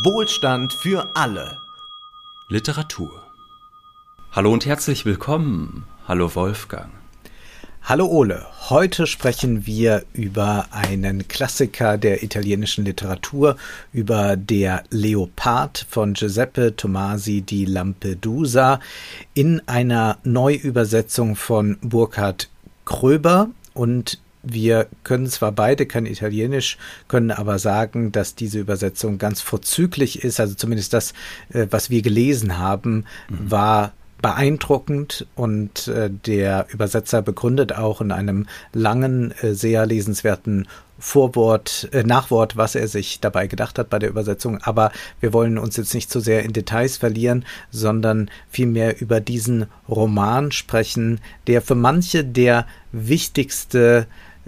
Wohlstand für alle. Literatur. Hallo und herzlich willkommen. Hallo Wolfgang. Hallo Ole, heute sprechen wir über einen Klassiker der italienischen Literatur, über Der Leopard von Giuseppe Tomasi di Lampedusa in einer Neuübersetzung von Burkhard Kröber und wir können zwar beide kein Italienisch, können aber sagen, dass diese Übersetzung ganz vorzüglich ist. Also zumindest das, äh, was wir gelesen haben, mhm. war beeindruckend und äh, der Übersetzer begründet auch in einem langen, äh, sehr lesenswerten Vorwort, äh, Nachwort, was er sich dabei gedacht hat bei der Übersetzung. Aber wir wollen uns jetzt nicht zu so sehr in Details verlieren, sondern vielmehr über diesen Roman sprechen, der für manche der wichtigste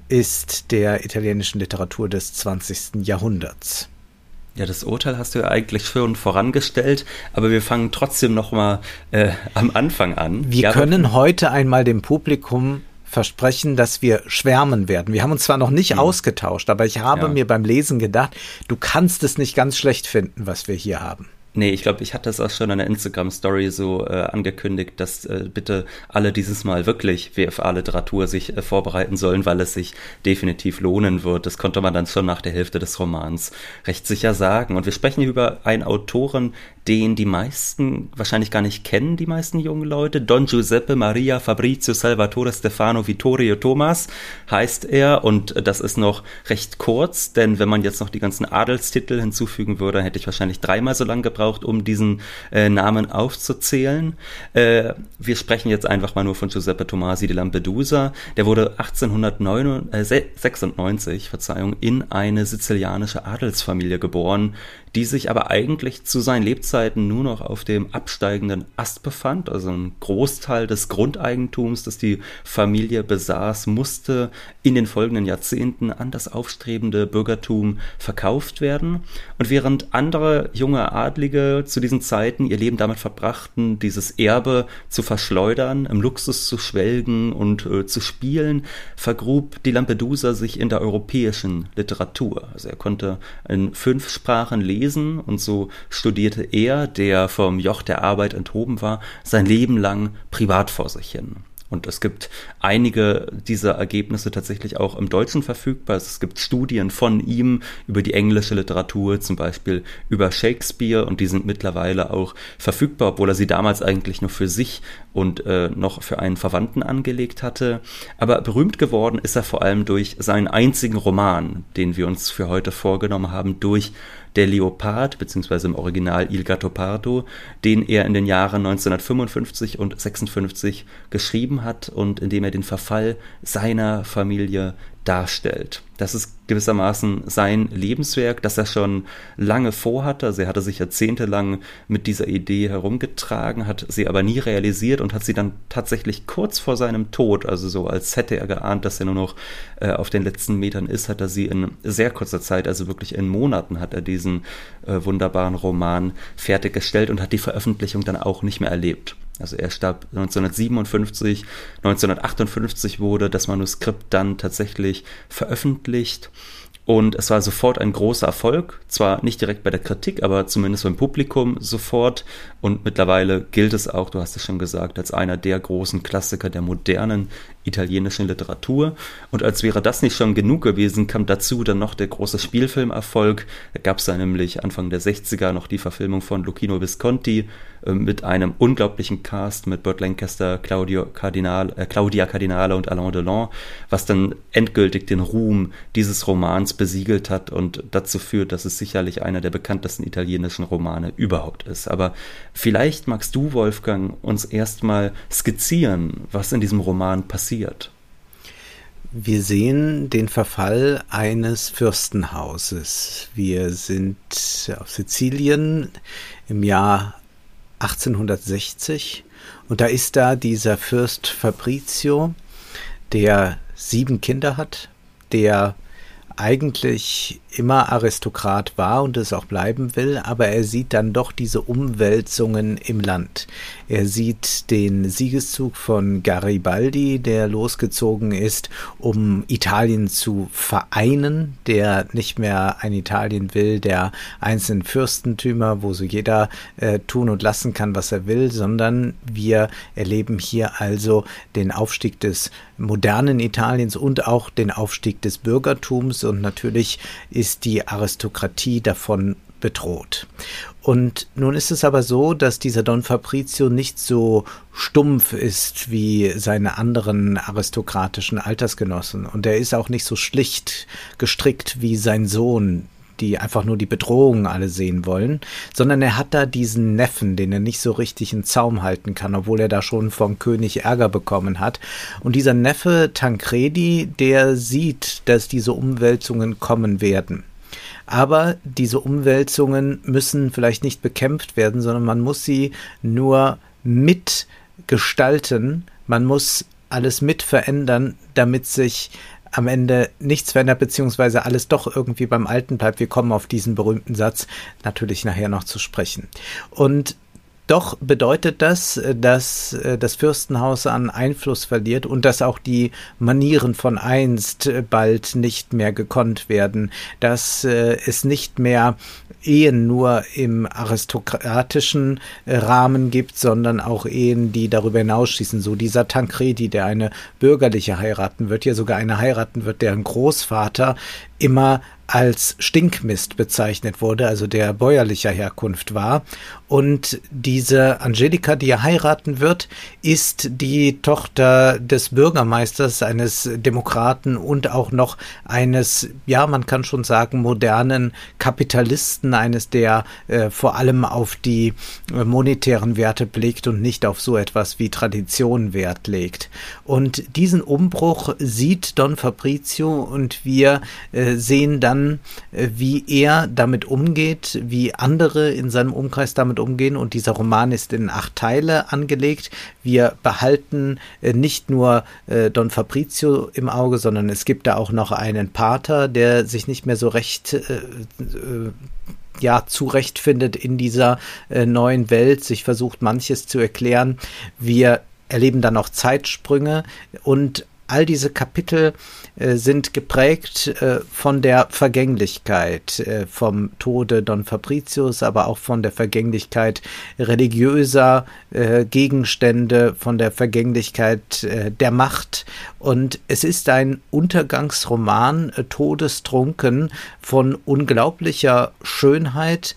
ist der italienischen Literatur des 20. Jahrhunderts. Ja, das Urteil hast du ja eigentlich schon vorangestellt, aber wir fangen trotzdem noch mal äh, am Anfang an. Wir ja, können heute einmal dem Publikum versprechen, dass wir schwärmen werden. Wir haben uns zwar noch nicht mhm. ausgetauscht, aber ich habe ja. mir beim Lesen gedacht, du kannst es nicht ganz schlecht finden, was wir hier haben. Nee, ich glaube, ich hatte es auch schon in der Instagram-Story so äh, angekündigt, dass äh, bitte alle dieses Mal wirklich WFA-Literatur sich äh, vorbereiten sollen, weil es sich definitiv lohnen wird. Das konnte man dann schon nach der Hälfte des Romans recht sicher sagen. Und wir sprechen hier über einen Autoren, den die meisten wahrscheinlich gar nicht kennen, die meisten jungen Leute. Don Giuseppe Maria Fabrizio Salvatore Stefano Vittorio Thomas heißt er und das ist noch recht kurz, denn wenn man jetzt noch die ganzen Adelstitel hinzufügen würde, hätte ich wahrscheinlich dreimal so lange gebraucht, um diesen äh, Namen aufzuzählen. Äh, wir sprechen jetzt einfach mal nur von Giuseppe Tomasi di Lampedusa. Der wurde 1896, äh, Verzeihung, in eine sizilianische Adelsfamilie geboren, die sich aber eigentlich zu seinen Lebzeiten nur noch auf dem absteigenden Ast befand. Also ein Großteil des Grundeigentums, das die Familie besaß, musste in den folgenden Jahrzehnten an das aufstrebende Bürgertum verkauft werden. Und während andere junge Adlige zu diesen Zeiten ihr Leben damit verbrachten, dieses Erbe zu verschleudern, im Luxus zu schwelgen und äh, zu spielen, vergrub die Lampedusa sich in der europäischen Literatur. Also er konnte in fünf Sprachen lesen und so studierte er, der vom Joch der Arbeit enthoben war, sein Leben lang privat vor sich hin. Und es gibt einige dieser Ergebnisse tatsächlich auch im Deutschen verfügbar. Es gibt Studien von ihm über die englische Literatur, zum Beispiel über Shakespeare, und die sind mittlerweile auch verfügbar, obwohl er sie damals eigentlich nur für sich und äh, noch für einen Verwandten angelegt hatte. Aber berühmt geworden ist er vor allem durch seinen einzigen Roman, den wir uns für heute vorgenommen haben, durch der Leopard, beziehungsweise im Original Il Gattopardo, den er in den Jahren 1955 und 56 geschrieben hat und in dem er den Verfall seiner Familie darstellt. Das ist gewissermaßen sein Lebenswerk, das er schon lange vorhatte. Also er hatte sich jahrzehntelang mit dieser Idee herumgetragen, hat sie aber nie realisiert und hat sie dann tatsächlich kurz vor seinem Tod, also so als hätte er geahnt, dass er nur noch äh, auf den letzten Metern ist, hat er sie in sehr kurzer Zeit, also wirklich in Monaten, hat er diesen äh, wunderbaren Roman fertiggestellt und hat die Veröffentlichung dann auch nicht mehr erlebt. Also er starb 1957, 1958 wurde das Manuskript dann tatsächlich veröffentlicht und es war sofort ein großer Erfolg, zwar nicht direkt bei der Kritik, aber zumindest beim Publikum sofort. Und mittlerweile gilt es auch, du hast es schon gesagt, als einer der großen Klassiker der modernen italienischen Literatur. Und als wäre das nicht schon genug gewesen, kam dazu dann noch der große Spielfilmerfolg. Da gab es nämlich Anfang der 60er noch die Verfilmung von Lucchino Visconti äh, mit einem unglaublichen Cast mit Burt Lancaster, Claudio Cardinal, äh, Claudia Cardinale und Alain Delon, was dann endgültig den Ruhm dieses Romans besiegelt hat und dazu führt, dass es sicherlich einer der bekanntesten italienischen Romane überhaupt ist. Aber vielleicht magst du, Wolfgang, uns erstmal skizzieren, was in diesem Roman passiert passiert? Wir sehen den Verfall eines Fürstenhauses. Wir sind auf Sizilien im Jahr 1860 und da ist da dieser Fürst Fabrizio, der sieben Kinder hat, der eigentlich immer Aristokrat war und es auch bleiben will, aber er sieht dann doch diese Umwälzungen im Land. Er sieht den Siegeszug von Garibaldi, der losgezogen ist, um Italien zu vereinen, der nicht mehr ein Italien will, der einzelnen Fürstentümer, wo so jeder äh, tun und lassen kann, was er will, sondern wir erleben hier also den Aufstieg des modernen Italiens und auch den Aufstieg des Bürgertums und natürlich ist die Aristokratie davon bedroht. Und nun ist es aber so, dass dieser Don Fabrizio nicht so stumpf ist wie seine anderen aristokratischen Altersgenossen. Und er ist auch nicht so schlicht gestrickt wie sein Sohn, die einfach nur die Bedrohungen alle sehen wollen, sondern er hat da diesen Neffen, den er nicht so richtig in Zaum halten kann, obwohl er da schon vom König Ärger bekommen hat. Und dieser Neffe Tancredi, der sieht, dass diese Umwälzungen kommen werden. Aber diese Umwälzungen müssen vielleicht nicht bekämpft werden, sondern man muss sie nur mitgestalten. Man muss alles mit verändern, damit sich am Ende nichts verändert, beziehungsweise alles doch irgendwie beim Alten bleibt. Wir kommen auf diesen berühmten Satz natürlich nachher noch zu sprechen. Und doch bedeutet das, dass äh, das Fürstenhaus an Einfluss verliert und dass auch die Manieren von einst bald nicht mehr gekonnt werden, dass äh, es nicht mehr Ehen nur im aristokratischen äh, Rahmen gibt, sondern auch Ehen, die darüber hinausschießen. So dieser Tancredi, der eine bürgerliche heiraten wird, ja sogar eine heiraten wird, deren Großvater immer als Stinkmist bezeichnet wurde, also der bäuerlicher Herkunft war. Und diese Angelika, die er heiraten wird, ist die Tochter des Bürgermeisters, eines Demokraten und auch noch eines, ja, man kann schon sagen, modernen Kapitalisten, eines, der äh, vor allem auf die äh, monetären Werte blickt und nicht auf so etwas wie Tradition Wert legt. Und diesen Umbruch sieht Don Fabrizio und wir äh, sehen dann, äh, wie er damit umgeht, wie andere in seinem Umkreis damit umgehen. Und dieser Roman ist in acht Teile angelegt. Wir behalten äh, nicht nur äh, Don Fabrizio im Auge, sondern es gibt da auch noch einen Pater, der sich nicht mehr so recht ja zurechtfindet in dieser äh, neuen Welt, sich versucht manches zu erklären. Wir erleben dann auch Zeitsprünge und all diese Kapitel äh, sind geprägt äh, von der Vergänglichkeit, äh, vom Tode Don Fabricius, aber auch von der Vergänglichkeit religiöser äh, Gegenstände, von der Vergänglichkeit äh, der Macht. Und es ist ein Untergangsroman, äh, todestrunken, von unglaublicher Schönheit,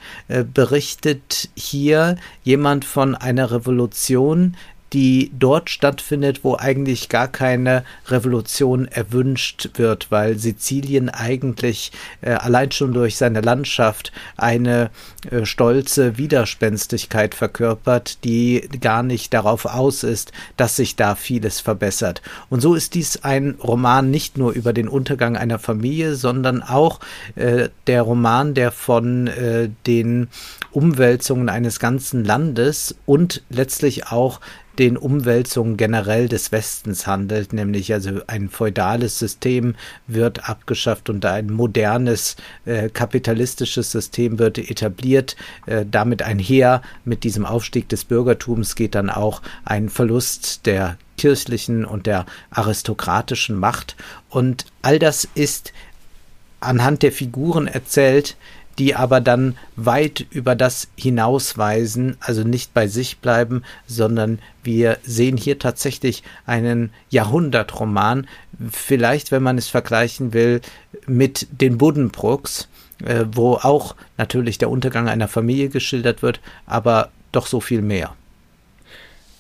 berichtet hier jemand von einer Revolution, die dort stattfindet, wo eigentlich gar keine Revolution erwünscht wird, weil Sizilien eigentlich äh, allein schon durch seine Landschaft eine äh, stolze Widerspenstigkeit verkörpert, die gar nicht darauf aus ist, dass sich da vieles verbessert. Und so ist dies ein Roman nicht nur über den Untergang einer Familie, sondern auch äh, der Roman, der von äh, den Umwälzungen eines ganzen Landes und letztlich auch den Umwälzungen generell des Westens handelt, nämlich also ein feudales System wird abgeschafft und ein modernes äh, kapitalistisches System wird etabliert. Äh, damit einher mit diesem Aufstieg des Bürgertums geht dann auch ein Verlust der kirchlichen und der aristokratischen Macht. Und all das ist anhand der Figuren erzählt, die aber dann weit über das hinausweisen, also nicht bei sich bleiben, sondern wir sehen hier tatsächlich einen Jahrhundertroman, vielleicht, wenn man es vergleichen will, mit den Buddenbrooks, äh, wo auch natürlich der Untergang einer Familie geschildert wird, aber doch so viel mehr.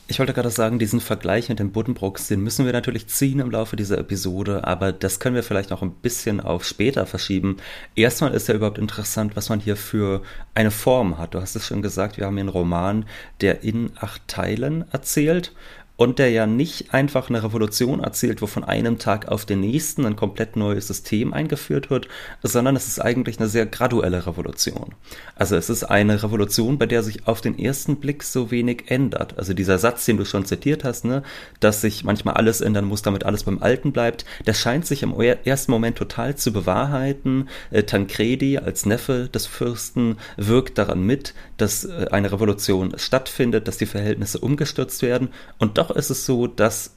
Ich wollte gerade sagen, diesen Vergleich mit den Buddenbrooks, den müssen wir natürlich ziehen im Laufe dieser Episode, aber das können wir vielleicht noch ein bisschen auf später verschieben. Erstmal ist ja überhaupt interessant, was man hier für eine Form hat. Du hast es schon gesagt, wir haben hier einen Roman, der in acht Teilen erzählt und der ja nicht einfach eine Revolution erzählt, wo von einem Tag auf den nächsten ein komplett neues System eingeführt wird, sondern es ist eigentlich eine sehr graduelle Revolution. Also es ist eine Revolution, bei der sich auf den ersten Blick so wenig ändert. Also dieser Satz, den du schon zitiert hast, ne, dass sich manchmal alles ändern muss, damit alles beim Alten bleibt, der scheint sich im ersten Moment total zu bewahrheiten. Äh, Tancredi als Neffe des Fürsten wirkt daran mit, dass äh, eine Revolution stattfindet, dass die Verhältnisse umgestürzt werden und doch noch ist es so, dass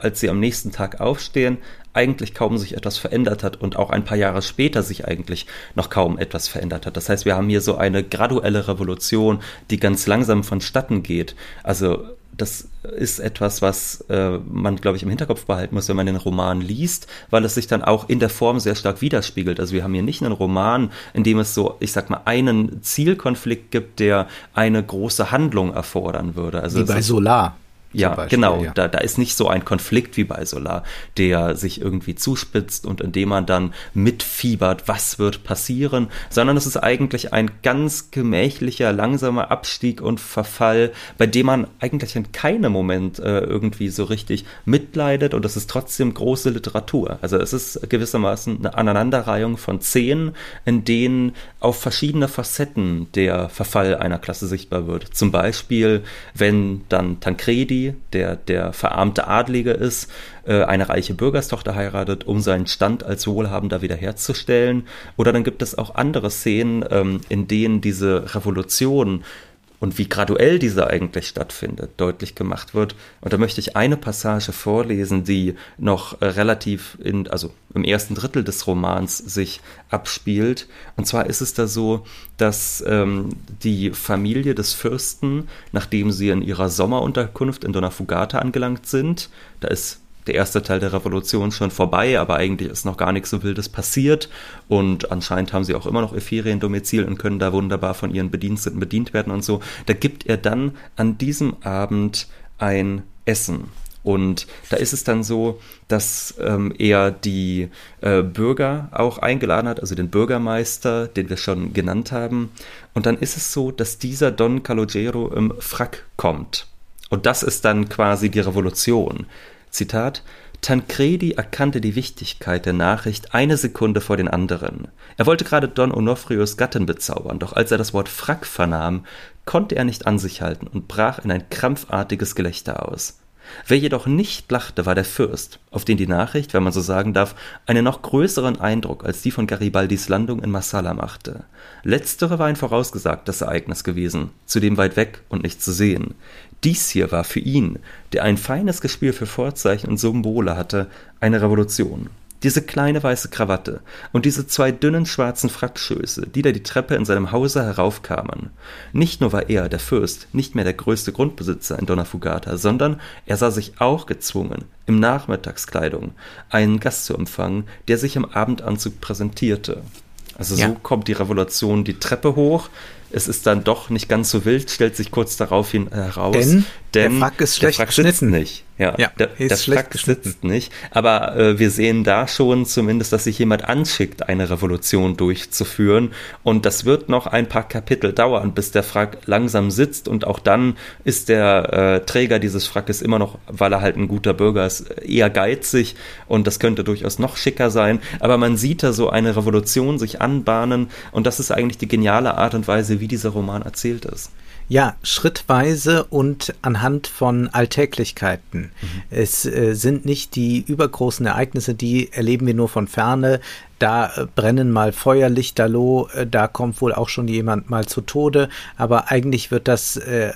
als sie am nächsten Tag aufstehen, eigentlich kaum sich etwas verändert hat und auch ein paar Jahre später sich eigentlich noch kaum etwas verändert hat. Das heißt, wir haben hier so eine graduelle Revolution, die ganz langsam vonstatten geht. Also das ist etwas, was äh, man, glaube ich, im Hinterkopf behalten muss, wenn man den Roman liest, weil es sich dann auch in der Form sehr stark widerspiegelt. Also wir haben hier nicht einen Roman, in dem es so, ich sag mal, einen Zielkonflikt gibt, der eine große Handlung erfordern würde. Also Wie bei Solar. Ja, Beispiel, genau. Ja. Da, da ist nicht so ein Konflikt wie bei Solar, der sich irgendwie zuspitzt und in dem man dann mitfiebert, was wird passieren, sondern es ist eigentlich ein ganz gemächlicher, langsamer Abstieg und Verfall, bei dem man eigentlich in keinem Moment äh, irgendwie so richtig mitleidet und es ist trotzdem große Literatur. Also es ist gewissermaßen eine Aneinanderreihung von Szenen, in denen auf verschiedene Facetten der Verfall einer Klasse sichtbar wird. Zum Beispiel, wenn dann Tancredi der der verarmte Adlige ist, äh, eine reiche Bürgerstochter heiratet, um seinen Stand als Wohlhabender wiederherzustellen. Oder dann gibt es auch andere Szenen, ähm, in denen diese Revolution und wie graduell diese eigentlich stattfindet, deutlich gemacht wird. Und da möchte ich eine Passage vorlesen, die noch relativ in, also im ersten Drittel des Romans sich abspielt. Und zwar ist es da so, dass ähm, die Familie des Fürsten, nachdem sie in ihrer Sommerunterkunft in Donna Fugata angelangt sind, da ist der erste Teil der Revolution schon vorbei, aber eigentlich ist noch gar nichts so Wildes passiert und anscheinend haben sie auch immer noch ihr Feriendomizil und können da wunderbar von ihren Bediensteten bedient werden und so. Da gibt er dann an diesem Abend ein Essen. Und da ist es dann so, dass ähm, er die äh, Bürger auch eingeladen hat, also den Bürgermeister, den wir schon genannt haben. Und dann ist es so, dass dieser Don Calogero im Frack kommt. Und das ist dann quasi die Revolution. Zitat Tancredi erkannte die Wichtigkeit der Nachricht eine Sekunde vor den anderen. Er wollte gerade Don Onofrios Gattin bezaubern, doch als er das Wort Frack vernahm, konnte er nicht an sich halten und brach in ein krampfartiges Gelächter aus. Wer jedoch nicht lachte, war der Fürst, auf den die Nachricht, wenn man so sagen darf, einen noch größeren Eindruck als die von Garibaldis Landung in Massala machte. Letztere war ein vorausgesagtes Ereignis gewesen, zudem weit weg und nicht zu sehen. Dies hier war für ihn, der ein feines Gespür für Vorzeichen und Symbole hatte, eine Revolution. Diese kleine weiße Krawatte und diese zwei dünnen schwarzen Frackschöße, die da die Treppe in seinem Hause heraufkamen. Nicht nur war er, der Fürst, nicht mehr der größte Grundbesitzer in Donna Fugata, sondern er sah sich auch gezwungen, im Nachmittagskleidung einen Gast zu empfangen, der sich im Abendanzug präsentierte. Also ja. so kommt die Revolution die Treppe hoch, es ist dann doch nicht ganz so wild, stellt sich kurz darauf hin heraus. Denn, denn der Frack ist schlecht der Frack geschnitten. nicht. Ja, ja der, der Frack sitzt nicht. Aber äh, wir sehen da schon zumindest, dass sich jemand anschickt, eine Revolution durchzuführen. Und das wird noch ein paar Kapitel dauern, bis der Frack langsam sitzt. Und auch dann ist der äh, Träger dieses Frackes immer noch, weil er halt ein guter Bürger ist, eher geizig. Und das könnte durchaus noch schicker sein. Aber man sieht da so eine Revolution sich anbahnen. Und das ist eigentlich die geniale Art und Weise, wie dieser Roman erzählt ist. Ja, schrittweise und anhand von Alltäglichkeiten. Mhm. Es äh, sind nicht die übergroßen Ereignisse, die erleben wir nur von ferne. Da äh, brennen mal Feuerlichterloh, äh, da kommt wohl auch schon jemand mal zu Tode, aber eigentlich wird das äh,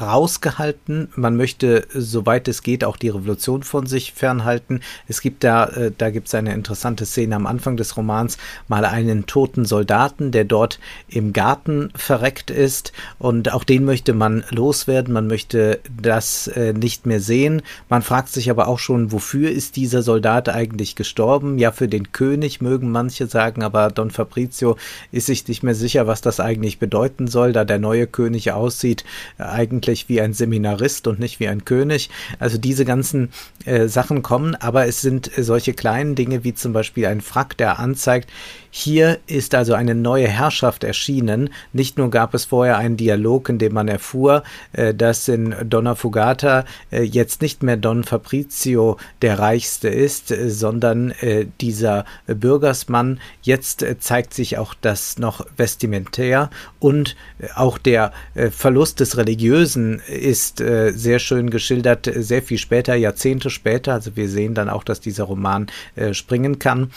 rausgehalten. Man möchte, soweit es geht, auch die Revolution von sich fernhalten. Es gibt da, äh, da gibt es eine interessante Szene am Anfang des Romans, mal einen toten Soldaten, der dort im Garten verreckt ist und auch den möchte man loswerden. Man möchte das äh, nicht mehr sehen. Man fragt sich aber auch schon, wofür ist dieser Soldat eigentlich gestorben? Ja, für den König mögen manche sagen, aber Don Fabrizio ist sich nicht mehr sicher, was das eigentlich bedeuten soll, da der neue König aussieht, eigentlich eigentlich wie ein Seminarist und nicht wie ein König. Also diese ganzen äh, Sachen kommen, aber es sind solche kleinen Dinge wie zum Beispiel ein Frack, der anzeigt, hier ist also eine neue Herrschaft erschienen. Nicht nur gab es vorher einen Dialog, in dem man erfuhr, äh, dass in Donna Fugata äh, jetzt nicht mehr Don Fabrizio der Reichste ist, äh, sondern dieser Bürgersmann. Jetzt zeigt sich auch das noch vestimentär und auch der Verlust des Religiösen ist sehr schön geschildert, sehr viel später, Jahrzehnte später. Also wir sehen dann auch, dass dieser Roman springen kann.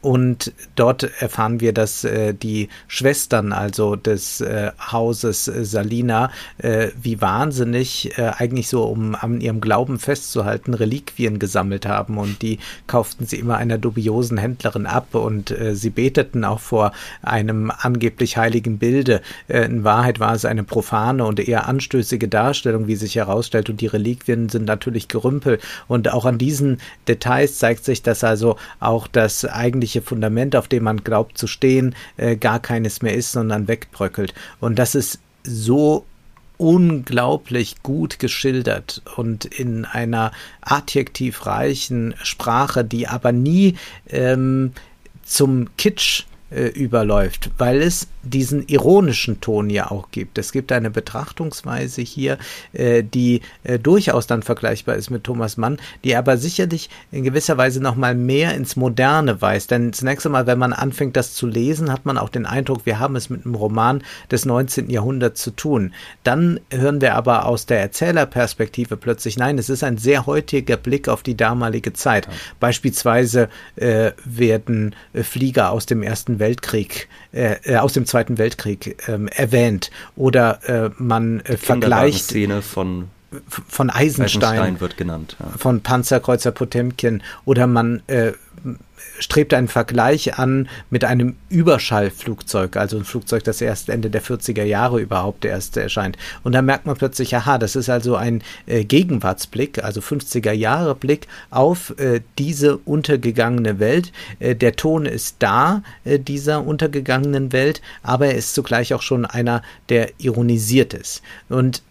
Und dort erfahren wir, dass äh, die Schwestern, also des äh, Hauses äh, Salina, äh, wie wahnsinnig äh, eigentlich so, um an ihrem Glauben festzuhalten, Reliquien gesammelt haben. Und die kauften sie immer einer dubiosen Händlerin ab und äh, sie beteten auch vor einem angeblich heiligen Bilde. in Wahrheit war es eine profane und eher anstößige Darstellung, wie sich herausstellt. Und die Reliquien sind natürlich Gerümpel. Und auch an diesen Details zeigt sich, dass also auch das eigentliche Fundament, auf dem man glaubt zu stehen, äh, gar keines mehr ist, sondern wegbröckelt. Und das ist so unglaublich gut geschildert und in einer adjektivreichen Sprache, die aber nie ähm, zum Kitsch äh, überläuft, weil es diesen ironischen Ton ja auch gibt. Es gibt eine Betrachtungsweise hier, äh, die äh, durchaus dann vergleichbar ist mit Thomas Mann, die aber sicherlich in gewisser Weise noch mal mehr ins Moderne weist. Denn zunächst einmal, wenn man anfängt, das zu lesen, hat man auch den Eindruck, wir haben es mit einem Roman des 19. Jahrhunderts zu tun. Dann hören wir aber aus der Erzählerperspektive plötzlich, nein, es ist ein sehr heutiger Blick auf die damalige Zeit. Ja. Beispielsweise äh, werden äh, Flieger aus dem Ersten Weltkrieg, äh, äh aus dem Zweiten Weltkrieg ähm, erwähnt oder äh, man äh, vergleicht Szene von von Eisenstein, Eisenstein wird genannt, ja. von Panzerkreuzer Potemkin oder man äh, strebt einen Vergleich an mit einem Überschallflugzeug, also ein Flugzeug, das erst Ende der 40er Jahre überhaupt erst erscheint. Und da merkt man plötzlich, aha, das ist also ein äh, Gegenwartsblick, also 50er Jahre Blick auf äh, diese untergegangene Welt. Äh, der Ton ist da, äh, dieser untergegangenen Welt, aber er ist zugleich auch schon einer, der ironisiert ist. Und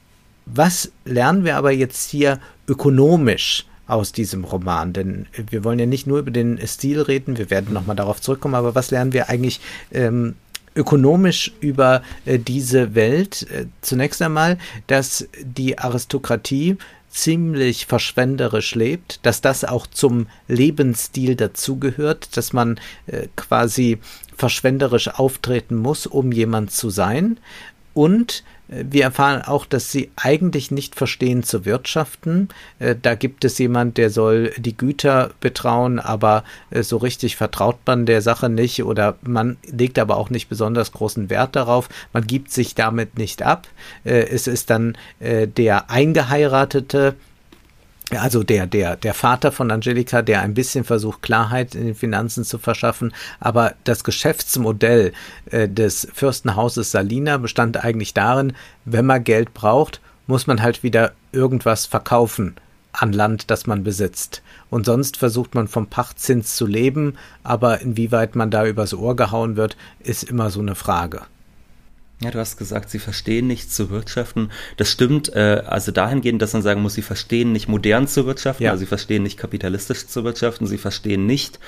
was lernen wir aber jetzt hier ökonomisch aus diesem Roman? Denn wir wollen ja nicht nur über den Stil reden, wir werden nochmal darauf zurückkommen, aber was lernen wir eigentlich ähm, ökonomisch über äh, diese Welt? Äh, zunächst einmal, dass die Aristokratie ziemlich verschwenderisch lebt, dass das auch zum Lebensstil dazugehört, dass man äh, quasi verschwenderisch auftreten muss, um jemand zu sein und wir erfahren auch, dass sie eigentlich nicht verstehen zu wirtschaften. Äh, da gibt es jemand, der soll die Güter betrauen, aber äh, so richtig vertraut man der Sache nicht oder man legt aber auch nicht besonders großen Wert darauf. Man gibt sich damit nicht ab. Es ist dann der Eingeheiratete, also der, der, der Vater von Angelika, der ein bisschen versucht, Klarheit in den Finanzen zu verschaffen, aber das Geschäftsmodell äh, des Fürstenhauses Salina bestand eigentlich darin, wenn man Geld braucht, muss man halt wieder irgendwas verkaufen an Land, das man besitzt. Und sonst versucht man vom Pachtzins zu leben, aber inwieweit man da übers Ohr gehauen wird, ist immer so eine Frage. Ja, du hast gesagt, sie verstehen nicht zu wirtschaften. Das stimmt, äh, also dahingehend, dass man sagen muss, sie verstehen nicht modern zu wirtschaften, ja. also sie verstehen nicht kapitalistisch zu wirtschaften, sie verstehen nicht,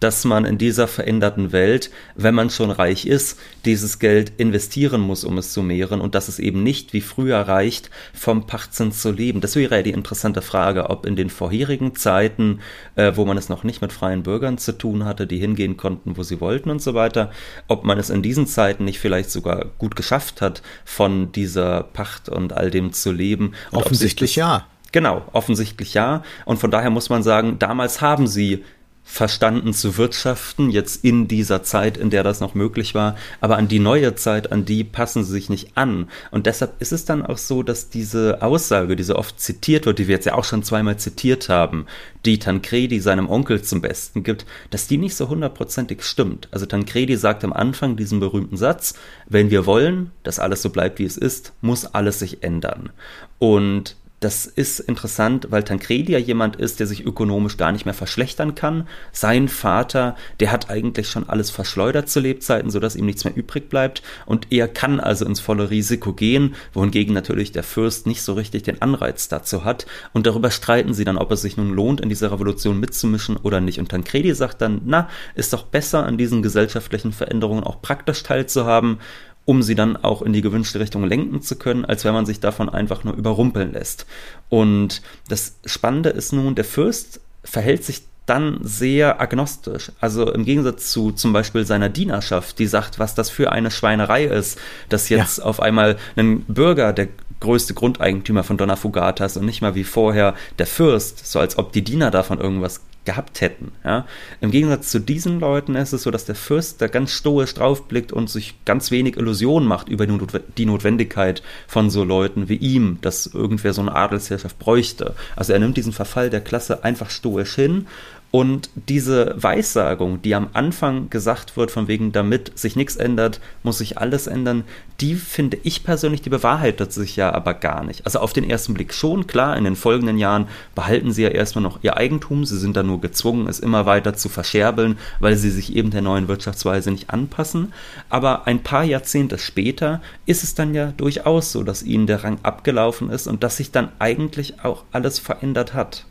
dass man in dieser veränderten Welt, wenn man schon reich ist, dieses Geld investieren muss, um es zu mehren und dass es eben nicht wie früher reicht, vom Pachtzins zu leben. Das wäre ja die interessante Frage, ob in den vorherigen Zeiten, äh, wo man es noch nicht mit freien Bürgern zu tun hatte, die hingehen konnten, wo sie wollten und so weiter, ob man es in diesen Zeiten nicht vielleicht sogar gut geschafft hat, von dieser Pacht und all dem zu leben. Und offensichtlich ja. Genau, offensichtlich ja. Und von daher muss man sagen, damals haben sie verstanden zu wirtschaften, jetzt in dieser Zeit, in der das noch möglich war, aber an die neue Zeit, an die passen sie sich nicht an. Und deshalb ist es dann auch so, dass diese Aussage, die so oft zitiert wird, die wir jetzt ja auch schon zweimal zitiert haben, die Tancredi seinem Onkel zum Besten gibt, dass die nicht so hundertprozentig stimmt. Also Tancredi sagt am Anfang diesen berühmten Satz, wenn wir wollen, dass alles so bleibt, wie es ist, muss alles sich ändern. Und das ist interessant, weil Tancredi ja jemand ist, der sich ökonomisch gar nicht mehr verschlechtern kann. Sein Vater, der hat eigentlich schon alles verschleudert zu Lebzeiten, sodass ihm nichts mehr übrig bleibt. Und er kann also ins volle Risiko gehen, wohingegen natürlich der Fürst nicht so richtig den Anreiz dazu hat. Und darüber streiten sie dann, ob es sich nun lohnt, in dieser Revolution mitzumischen oder nicht. Und Tancredi sagt dann, na, ist doch besser, an diesen gesellschaftlichen Veränderungen auch praktisch teilzuhaben um sie dann auch in die gewünschte Richtung lenken zu können, als wenn man sich davon einfach nur überrumpeln lässt. Und das Spannende ist nun, der Fürst verhält sich dann sehr agnostisch. Also im Gegensatz zu zum Beispiel seiner Dienerschaft, die sagt, was das für eine Schweinerei ist, dass jetzt ja. auf einmal ein Bürger der größte Grundeigentümer von Donna Fugatas und nicht mal wie vorher der Fürst, so als ob die Diener davon irgendwas gehabt hätten. Ja? Im Gegensatz zu diesen Leuten ist es so, dass der Fürst da ganz stoisch draufblickt und sich ganz wenig Illusionen macht über die Notwendigkeit von so Leuten wie ihm, dass irgendwer so eine Adelsherrschaft bräuchte. Also er nimmt diesen Verfall der Klasse einfach stoisch hin und diese Weissagung, die am Anfang gesagt wird, von wegen, damit sich nichts ändert, muss sich alles ändern, die finde ich persönlich, die bewahrheitet sich ja aber gar nicht. Also auf den ersten Blick schon, klar, in den folgenden Jahren behalten sie ja erstmal noch ihr Eigentum, sie sind da nur gezwungen, es immer weiter zu verscherbeln, weil sie sich eben der neuen Wirtschaftsweise nicht anpassen. Aber ein paar Jahrzehnte später ist es dann ja durchaus so, dass ihnen der Rang abgelaufen ist und dass sich dann eigentlich auch alles verändert hat.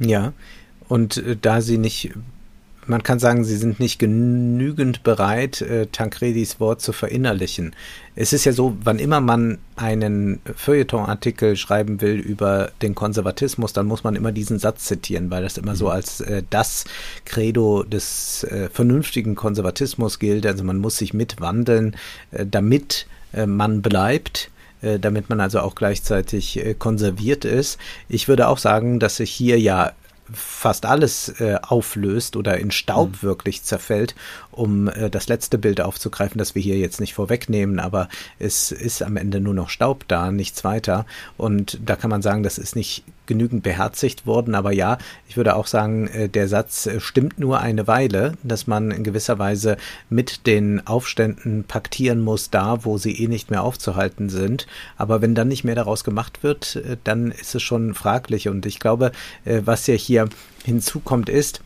Ja, und äh, da sie nicht, man kann sagen, sie sind nicht genügend bereit, äh, Tancredis Wort zu verinnerlichen. Es ist ja so, wann immer man einen Feuilleton-Artikel schreiben will über den Konservatismus, dann muss man immer diesen Satz zitieren, weil das immer so mhm. als äh, das Credo des äh, vernünftigen Konservatismus gilt. Also man muss sich mitwandeln, äh, damit äh, man bleibt äh, damit man also auch gleichzeitig konserviert ist. Ich würde auch sagen, dass sich hier ja fast alles äh, auflöst oder in Staub mhm. wirklich zerfällt um äh, das letzte Bild aufzugreifen, das wir hier jetzt nicht vorwegnehmen, aber es ist am Ende nur noch Staub da, nichts weiter. Und da kann man sagen, das ist nicht genügend beherzigt worden, aber ja, ich würde auch sagen, äh, der Satz äh, stimmt nur eine Weile, dass man in gewisser Weise mit den Aufständen paktieren muss, da wo sie eh nicht mehr aufzuhalten sind. Aber wenn dann nicht mehr daraus gemacht wird, äh, dann ist es schon fraglich. Und ich glaube, was ja hier hinzukommt, ist,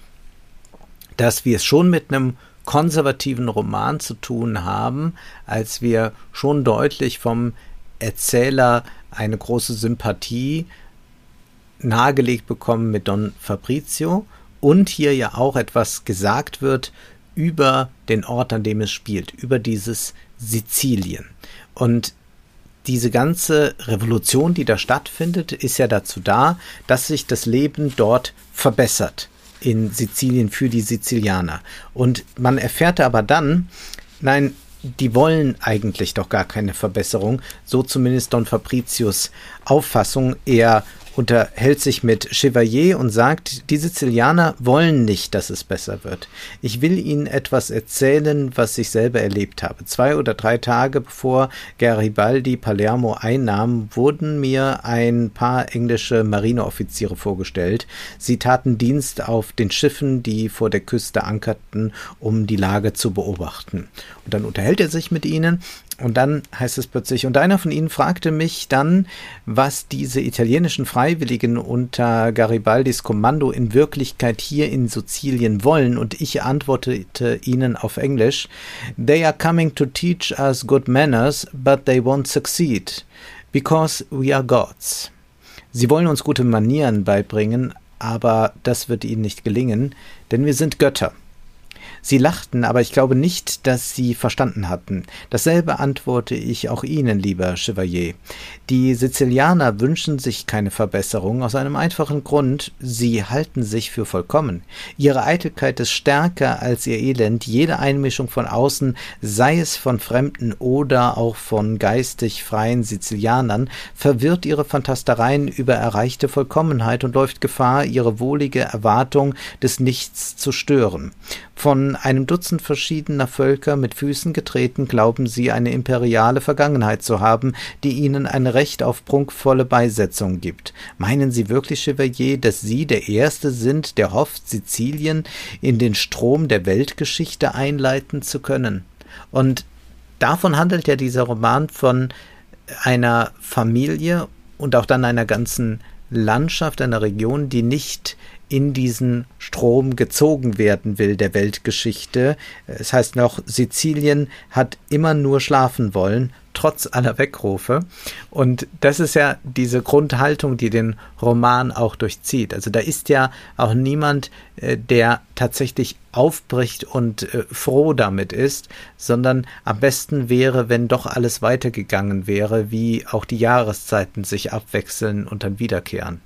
dass wir es schon mit einem konservativen Roman zu tun haben, als wir schon deutlich vom Erzähler eine große Sympathie nahegelegt bekommen mit Don Fabrizio und hier ja auch etwas gesagt wird über den Ort, an dem es spielt, über dieses Sizilien. Und diese ganze Revolution, die da stattfindet, ist ja dazu da, dass sich das Leben dort verbessert in Sizilien für die Sizilianer. Und man erfährte aber dann, nein, die wollen eigentlich doch gar keine Verbesserung, so zumindest Don Fabricius Auffassung. Er unterhält sich mit Chevalier und sagt, die Sizilianer wollen nicht, dass es besser wird. Ich will ihnen etwas erzählen, was ich selber erlebt habe. Zwei oder drei Tage bevor Garibaldi Palermo einnahm, wurden mir ein paar englische Marineoffiziere vorgestellt. Sie taten Dienst auf den Schiffen, die vor der Küste ankerten, um die Lage zu beobachten. Und dann unterhält er sich mit ihnen und dann heißt es plötzlich, und einer von ihnen fragte mich dann, was diese italienischen Freiwilligen unter Garibaldis Kommando in Wirklichkeit hier in Sizilien wollen, und ich antwortete ihnen auf Englisch, They are coming to teach us good manners, but they won't succeed, because we are gods. Sie wollen uns gute Manieren beibringen, aber das wird ihnen nicht gelingen, denn wir sind Götter. Sie lachten, aber ich glaube nicht, dass Sie verstanden hatten. Dasselbe antworte ich auch Ihnen, lieber Chevalier. Die Sizilianer wünschen sich keine Verbesserung aus einem einfachen Grund, sie halten sich für vollkommen. Ihre Eitelkeit ist stärker als ihr Elend. Jede Einmischung von außen, sei es von Fremden oder auch von geistig freien Sizilianern, verwirrt ihre Fantastereien über erreichte Vollkommenheit und läuft Gefahr, ihre wohlige Erwartung des Nichts zu stören. Von einem Dutzend verschiedener Völker mit Füßen getreten, glauben sie eine imperiale Vergangenheit zu haben, die ihnen ein Recht auf prunkvolle Beisetzung gibt. Meinen Sie wirklich, Chevalier, dass Sie der Erste sind, der hofft, Sizilien in den Strom der Weltgeschichte einleiten zu können? Und davon handelt ja dieser Roman von einer Familie und auch dann einer ganzen Landschaft, einer Region, die nicht in diesen Strom gezogen werden will der Weltgeschichte. Es heißt noch, Sizilien hat immer nur schlafen wollen, trotz aller Weckrufe. Und das ist ja diese Grundhaltung, die den Roman auch durchzieht. Also da ist ja auch niemand, äh, der tatsächlich aufbricht und äh, froh damit ist, sondern am besten wäre, wenn doch alles weitergegangen wäre, wie auch die Jahreszeiten sich abwechseln und dann wiederkehren.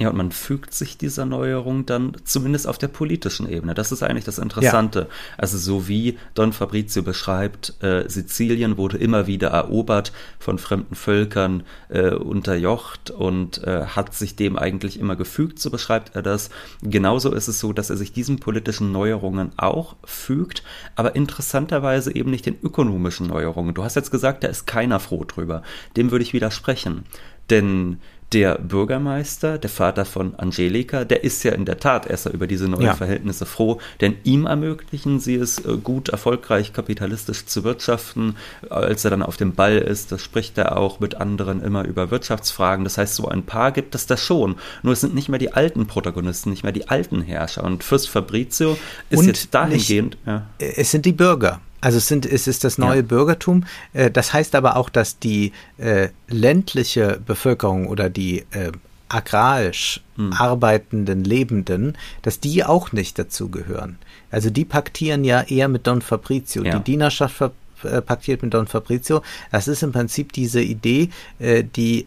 Ja, und man fügt sich dieser Neuerung dann zumindest auf der politischen Ebene. Das ist eigentlich das Interessante. Ja. Also so wie Don Fabrizio beschreibt, äh, Sizilien wurde immer wieder erobert von fremden Völkern, äh, unterjocht und äh, hat sich dem eigentlich immer gefügt, so beschreibt er das. Genauso ist es so, dass er sich diesen politischen Neuerungen auch fügt, aber interessanterweise eben nicht den ökonomischen Neuerungen. Du hast jetzt gesagt, da ist keiner froh drüber. Dem würde ich widersprechen. Denn der Bürgermeister, der Vater von Angelika, der ist ja in der Tat erst über diese neuen ja. Verhältnisse froh, denn ihm ermöglichen sie es äh, gut, erfolgreich kapitalistisch zu wirtschaften. Als er dann auf dem Ball ist, da spricht er auch mit anderen immer über Wirtschaftsfragen. Das heißt, so ein paar gibt es da schon. Nur es sind nicht mehr die alten Protagonisten, nicht mehr die alten Herrscher. Und Fürst Fabrizio ist Und jetzt dahingehend. Nicht, ja. Es sind die Bürger. Also es, sind, es ist das neue ja. Bürgertum. Äh, das heißt aber auch, dass die äh, ländliche Bevölkerung oder die äh, agrarisch hm. arbeitenden Lebenden, dass die auch nicht dazu gehören. Also die paktieren ja eher mit Don Fabrizio. Ja. Die Dienerschaft äh, paktiert mit Don Fabrizio. Das ist im Prinzip diese Idee, äh, die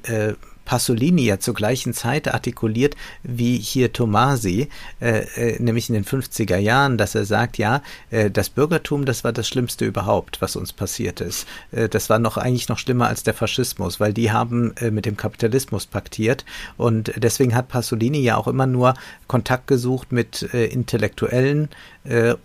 Pasolini ja zur gleichen Zeit artikuliert wie hier Tomasi, äh, äh, nämlich in den 50er Jahren, dass er sagt, ja, äh, das Bürgertum, das war das Schlimmste überhaupt, was uns passiert ist. Äh, das war noch eigentlich noch schlimmer als der Faschismus, weil die haben mit dem Kapitalismus paktiert und deswegen hat Pasolini ja auch immer nur Kontakt gesucht mit Intellektuellen,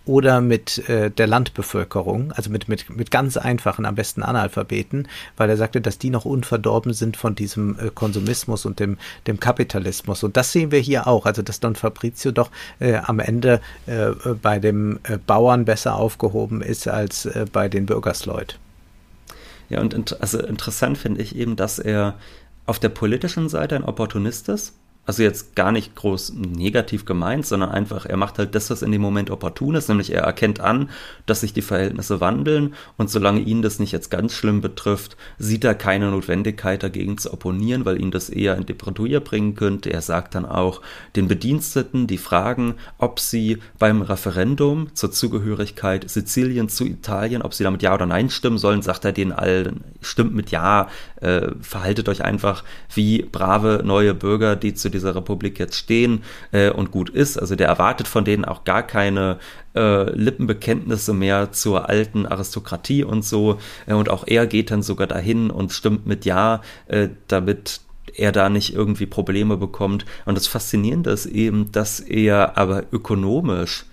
oder mit der Landbevölkerung, also mit, mit, mit ganz einfachen, am besten Analphabeten, weil er sagte, dass die noch unverdorben sind von diesem äh, Konsumismus und dem, dem Kapitalismus. Und das sehen wir hier auch, also dass Don Fabrizio doch äh, am Ende äh, bei dem äh, Bauern besser aufgehoben ist als äh, bei den Bürgersleut. Ja, und also interessant finde ich eben, dass er auf der politischen Seite ein Opportunist ist, also jetzt gar nicht groß negativ gemeint, sondern einfach, er macht halt das, was in dem Moment opportun ist, nämlich er erkennt an, dass sich die Verhältnisse wandeln und solange ihn das nicht jetzt ganz schlimm betrifft, sieht er keine Notwendigkeit dagegen zu opponieren, weil ihn das eher in Depretur bringen könnte. Er sagt dann auch den Bediensteten, die fragen, ob sie beim Referendum zur Zugehörigkeit Sizilien zu Italien, ob sie damit Ja oder Nein stimmen sollen, sagt er denen allen, stimmt mit Ja, äh, verhaltet euch einfach wie brave neue Bürger, die zu dieser Republik jetzt stehen äh, und gut ist. Also der erwartet von denen auch gar keine äh, Lippenbekenntnisse mehr zur alten Aristokratie und so. Äh, und auch er geht dann sogar dahin und stimmt mit Ja, äh, damit er da nicht irgendwie Probleme bekommt. Und das Faszinierende ist eben, dass er aber ökonomisch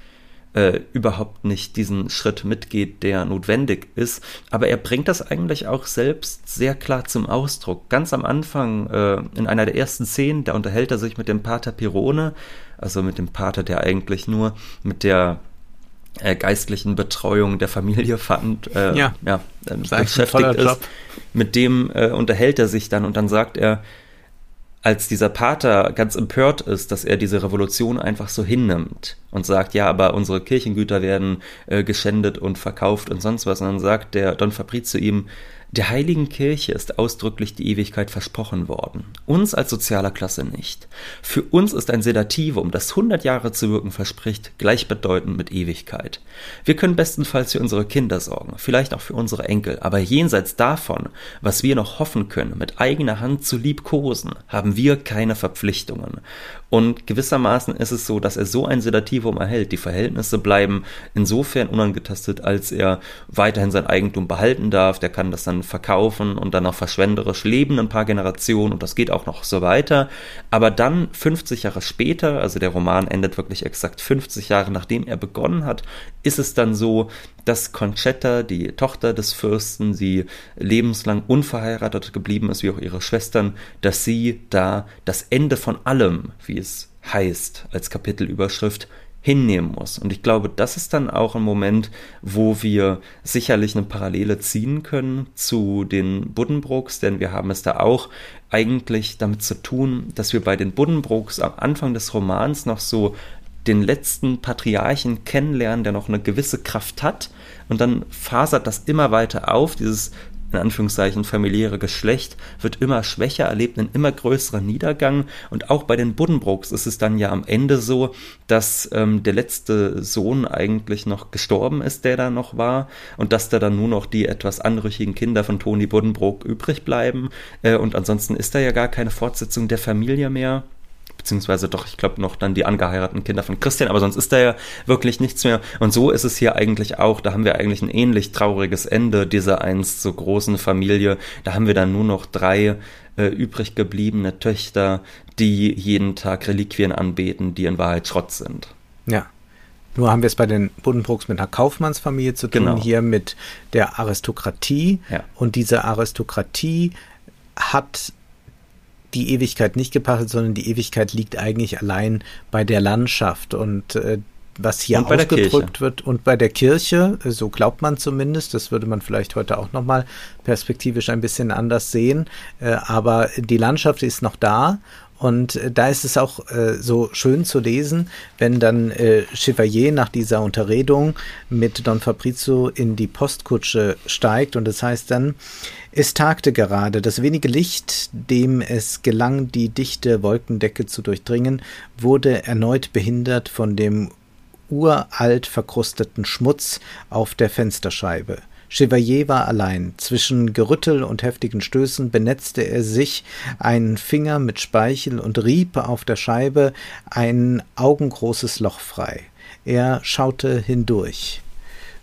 äh, überhaupt nicht diesen Schritt mitgeht, der notwendig ist. Aber er bringt das eigentlich auch selbst sehr klar zum Ausdruck. Ganz am Anfang, äh, in einer der ersten Szenen, da unterhält er sich mit dem Pater Pirone, also mit dem Pater, der eigentlich nur mit der äh, geistlichen Betreuung der Familie fand, äh, ja, ja äh, beschäftigt ist. Mit dem äh, unterhält er sich dann und dann sagt er, als dieser Pater ganz empört ist, dass er diese Revolution einfach so hinnimmt und sagt, ja, aber unsere Kirchengüter werden äh, geschändet und verkauft und sonst was. Und dann sagt der Don Fabrizio ihm, der heiligen Kirche ist ausdrücklich die Ewigkeit versprochen worden, uns als sozialer Klasse nicht. Für uns ist ein Sedativum, das 100 Jahre zu wirken verspricht, gleichbedeutend mit Ewigkeit. Wir können bestenfalls für unsere Kinder sorgen, vielleicht auch für unsere Enkel, aber jenseits davon, was wir noch hoffen können, mit eigener Hand zu liebkosen, haben wir keine Verpflichtungen. Und gewissermaßen ist es so, dass er so ein Sedativum erhält. Die Verhältnisse bleiben insofern unangetastet, als er weiterhin sein Eigentum behalten darf. Der kann das dann verkaufen und dann auch verschwenderisch leben ein paar Generationen und das geht auch noch so weiter. Aber dann 50 Jahre später, also der Roman endet wirklich exakt 50 Jahre nachdem er begonnen hat, ist es dann so, dass Conchetta, die Tochter des Fürsten, sie lebenslang unverheiratet geblieben ist, wie auch ihre Schwestern, dass sie da das Ende von allem, wie es heißt als Kapitelüberschrift, hinnehmen muss. Und ich glaube, das ist dann auch ein Moment, wo wir sicherlich eine Parallele ziehen können zu den Buddenbrooks, denn wir haben es da auch eigentlich damit zu tun, dass wir bei den Buddenbrooks am Anfang des Romans noch so den letzten Patriarchen kennenlernen, der noch eine gewisse Kraft hat. Und dann fasert das immer weiter auf, dieses in Anführungszeichen familiäre Geschlecht wird immer schwächer, erlebt einen immer größeren Niedergang. Und auch bei den Buddenbrooks ist es dann ja am Ende so, dass ähm, der letzte Sohn eigentlich noch gestorben ist, der da noch war. Und dass da dann nur noch die etwas anrüchigen Kinder von Toni Buddenbrook übrig bleiben. Äh, und ansonsten ist da ja gar keine Fortsetzung der Familie mehr beziehungsweise doch, ich glaube, noch dann die angeheirateten Kinder von Christian, aber sonst ist da ja wirklich nichts mehr. Und so ist es hier eigentlich auch. Da haben wir eigentlich ein ähnlich trauriges Ende dieser einst so großen Familie. Da haben wir dann nur noch drei äh, übrig gebliebene Töchter, die jeden Tag Reliquien anbeten, die in Wahrheit Schrott sind. Ja. Nur haben wir es bei den Buddenbrooks mit einer Kaufmannsfamilie zu tun, genau. hier mit der Aristokratie. Ja. Und diese Aristokratie hat die Ewigkeit nicht gepachtet, sondern die Ewigkeit liegt eigentlich allein bei der Landschaft. Und äh, was hier ausgedrückt wird und bei der Kirche, so glaubt man zumindest, das würde man vielleicht heute auch nochmal perspektivisch ein bisschen anders sehen, äh, aber die Landschaft ist noch da. Und äh, da ist es auch äh, so schön zu lesen, wenn dann äh, Chevalier nach dieser Unterredung mit Don Fabrizio in die Postkutsche steigt. Und das heißt dann, es tagte gerade, das wenige Licht, dem es gelang, die dichte Wolkendecke zu durchdringen, wurde erneut behindert von dem uralt verkrusteten Schmutz auf der Fensterscheibe. Chevalier war allein. Zwischen Gerüttel und heftigen Stößen benetzte er sich einen Finger mit Speichel und rieb auf der Scheibe ein augengroßes Loch frei. Er schaute hindurch.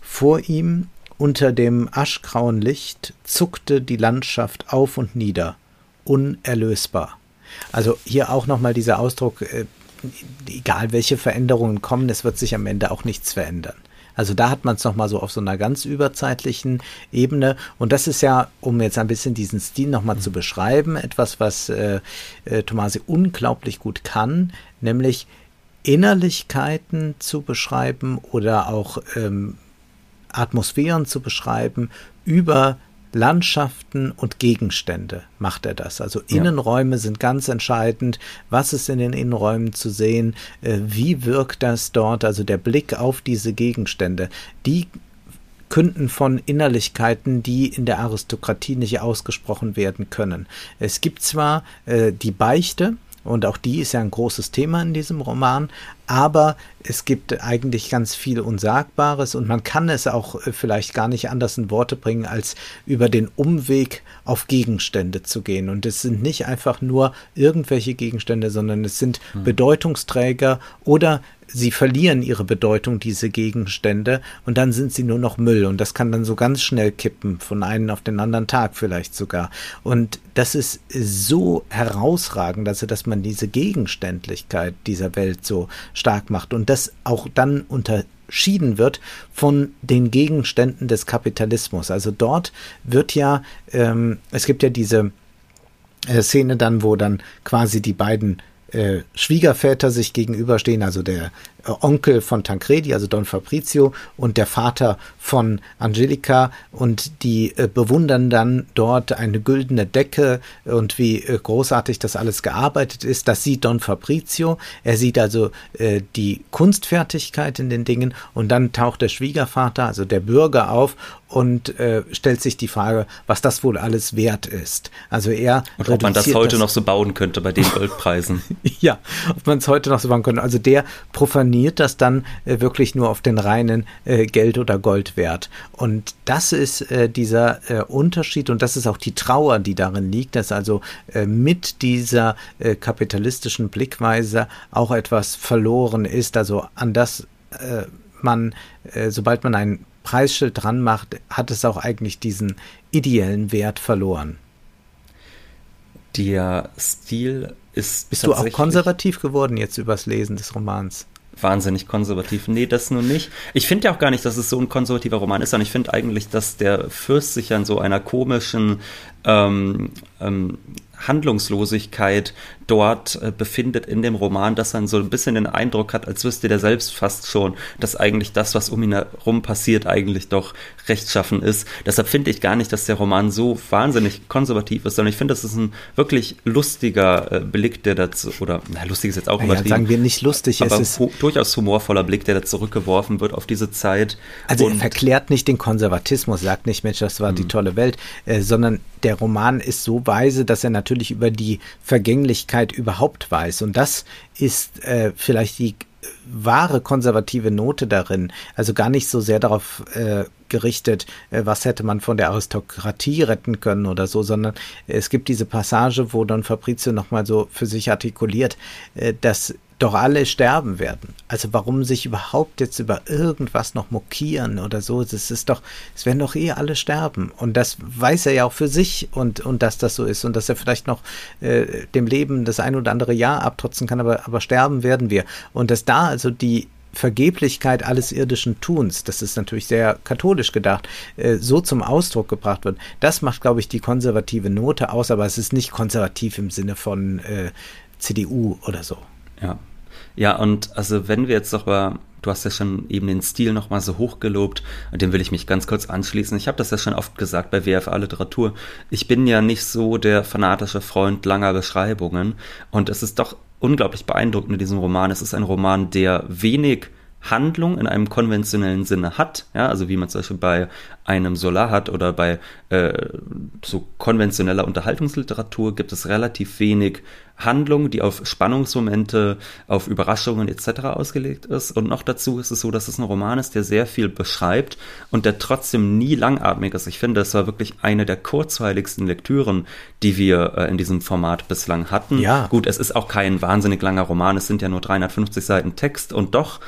Vor ihm unter dem aschgrauen Licht zuckte die Landschaft auf und nieder, unerlösbar. Also hier auch nochmal dieser Ausdruck, äh, egal welche Veränderungen kommen, es wird sich am Ende auch nichts verändern. Also da hat man es nochmal so auf so einer ganz überzeitlichen Ebene. Und das ist ja, um jetzt ein bisschen diesen Stil nochmal mhm. zu beschreiben, etwas, was äh, äh, Tomasi unglaublich gut kann, nämlich Innerlichkeiten zu beschreiben oder auch ähm, Atmosphären zu beschreiben über Landschaften und Gegenstände macht er das. Also Innenräume ja. sind ganz entscheidend. Was ist in den Innenräumen zu sehen? Äh, wie wirkt das dort? Also der Blick auf diese Gegenstände. Die künden von Innerlichkeiten, die in der Aristokratie nicht ausgesprochen werden können. Es gibt zwar äh, die Beichte, und auch die ist ja ein großes Thema in diesem Roman, aber es gibt eigentlich ganz viel Unsagbares und man kann es auch äh, vielleicht gar nicht anders in Worte bringen, als über den Umweg auf Gegenstände zu gehen. Und es sind nicht einfach nur irgendwelche Gegenstände, sondern es sind hm. Bedeutungsträger oder sie verlieren ihre Bedeutung, diese Gegenstände, und dann sind sie nur noch Müll. Und das kann dann so ganz schnell kippen, von einem auf den anderen Tag vielleicht sogar. Und das ist so herausragend, also dass man diese Gegenständlichkeit dieser Welt so stark macht und das auch dann unterschieden wird von den Gegenständen des Kapitalismus. Also dort wird ja, ähm, es gibt ja diese äh, Szene dann, wo dann quasi die beiden äh, Schwiegerväter sich gegenüberstehen, also der Onkel von Tancredi, also Don Fabrizio, und der Vater von Angelica und die äh, bewundern dann dort eine güldene Decke und wie äh, großartig das alles gearbeitet ist. Das sieht Don Fabrizio. Er sieht also äh, die Kunstfertigkeit in den Dingen und dann taucht der Schwiegervater, also der Bürger auf und äh, stellt sich die Frage, was das wohl alles wert ist. Also er und ob man das heute das noch so bauen könnte bei den Goldpreisen. ja, ob man es heute noch so bauen könnte. Also der profaniert das dann äh, wirklich nur auf den reinen äh, Geld- oder Goldwert. Und das ist äh, dieser äh, Unterschied und das ist auch die Trauer, die darin liegt, dass also äh, mit dieser kapitalistischen Blickweise auch etwas verloren ist, also an das man, sobald man ein Preisschild dran macht, hat es auch eigentlich diesen ideellen Wert verloren. Der Stil ist. Bist du auch konservativ geworden jetzt übers Lesen des Romans? Wahnsinnig konservativ. Nee, das nur nicht. Ich finde ja auch gar nicht, dass es so ein konservativer Roman ist, sondern ich finde eigentlich, dass der Fürst sich an so einer komischen ähm, ähm, Handlungslosigkeit dort äh, befindet in dem Roman, dass man so ein bisschen den Eindruck hat, als wüsste der selbst fast schon, dass eigentlich das, was um ihn herum passiert, eigentlich doch rechtschaffen ist. Deshalb finde ich gar nicht, dass der Roman so wahnsinnig konservativ ist, sondern ich finde, das ist ein wirklich lustiger äh, Blick, der dazu, oder na, lustig ist jetzt auch übertrieben. sagen wir nicht lustig, aber es ist durchaus humorvoller Blick, der da zurückgeworfen wird auf diese Zeit. Also Und er verklärt nicht den Konservatismus, sagt nicht, Mensch, das war die mhm. tolle Welt, äh, sondern der Roman ist so weise, dass er natürlich über die Vergänglichkeit überhaupt weiß. Und das ist äh, vielleicht die wahre konservative Note darin. Also gar nicht so sehr darauf äh, gerichtet, äh, was hätte man von der Aristokratie retten können oder so, sondern es gibt diese Passage, wo Don Fabrizio nochmal so für sich artikuliert, äh, dass doch alle sterben werden. Also warum sich überhaupt jetzt über irgendwas noch mokieren oder so? Das ist doch, es werden doch eh alle sterben. Und das weiß er ja auch für sich und, und dass das so ist und dass er vielleicht noch äh, dem Leben das ein oder andere Jahr abtrotzen kann, aber, aber sterben werden wir. Und dass da also die Vergeblichkeit alles irdischen Tuns, das ist natürlich sehr katholisch gedacht, äh, so zum Ausdruck gebracht wird. Das macht, glaube ich, die konservative Note aus, aber es ist nicht konservativ im Sinne von äh, CDU oder so. Ja, ja, und also wenn wir jetzt doch mal, du hast ja schon eben den Stil nochmal so hochgelobt, dem will ich mich ganz kurz anschließen. Ich habe das ja schon oft gesagt bei WFA Literatur. Ich bin ja nicht so der fanatische Freund langer Beschreibungen und es ist doch unglaublich beeindruckend in diesem Roman. Es ist ein Roman, der wenig Handlung in einem konventionellen Sinne hat, ja, also wie man zum Beispiel bei einem Solar hat oder bei äh, so konventioneller Unterhaltungsliteratur gibt es relativ wenig Handlung, die auf Spannungsmomente, auf Überraschungen etc. ausgelegt ist. Und noch dazu ist es so, dass es ein Roman ist, der sehr viel beschreibt und der trotzdem nie langatmig ist. Ich finde, es war wirklich eine der kurzweiligsten Lektüren, die wir äh, in diesem Format bislang hatten. Ja. Gut, es ist auch kein wahnsinnig langer Roman, es sind ja nur 350 Seiten Text und doch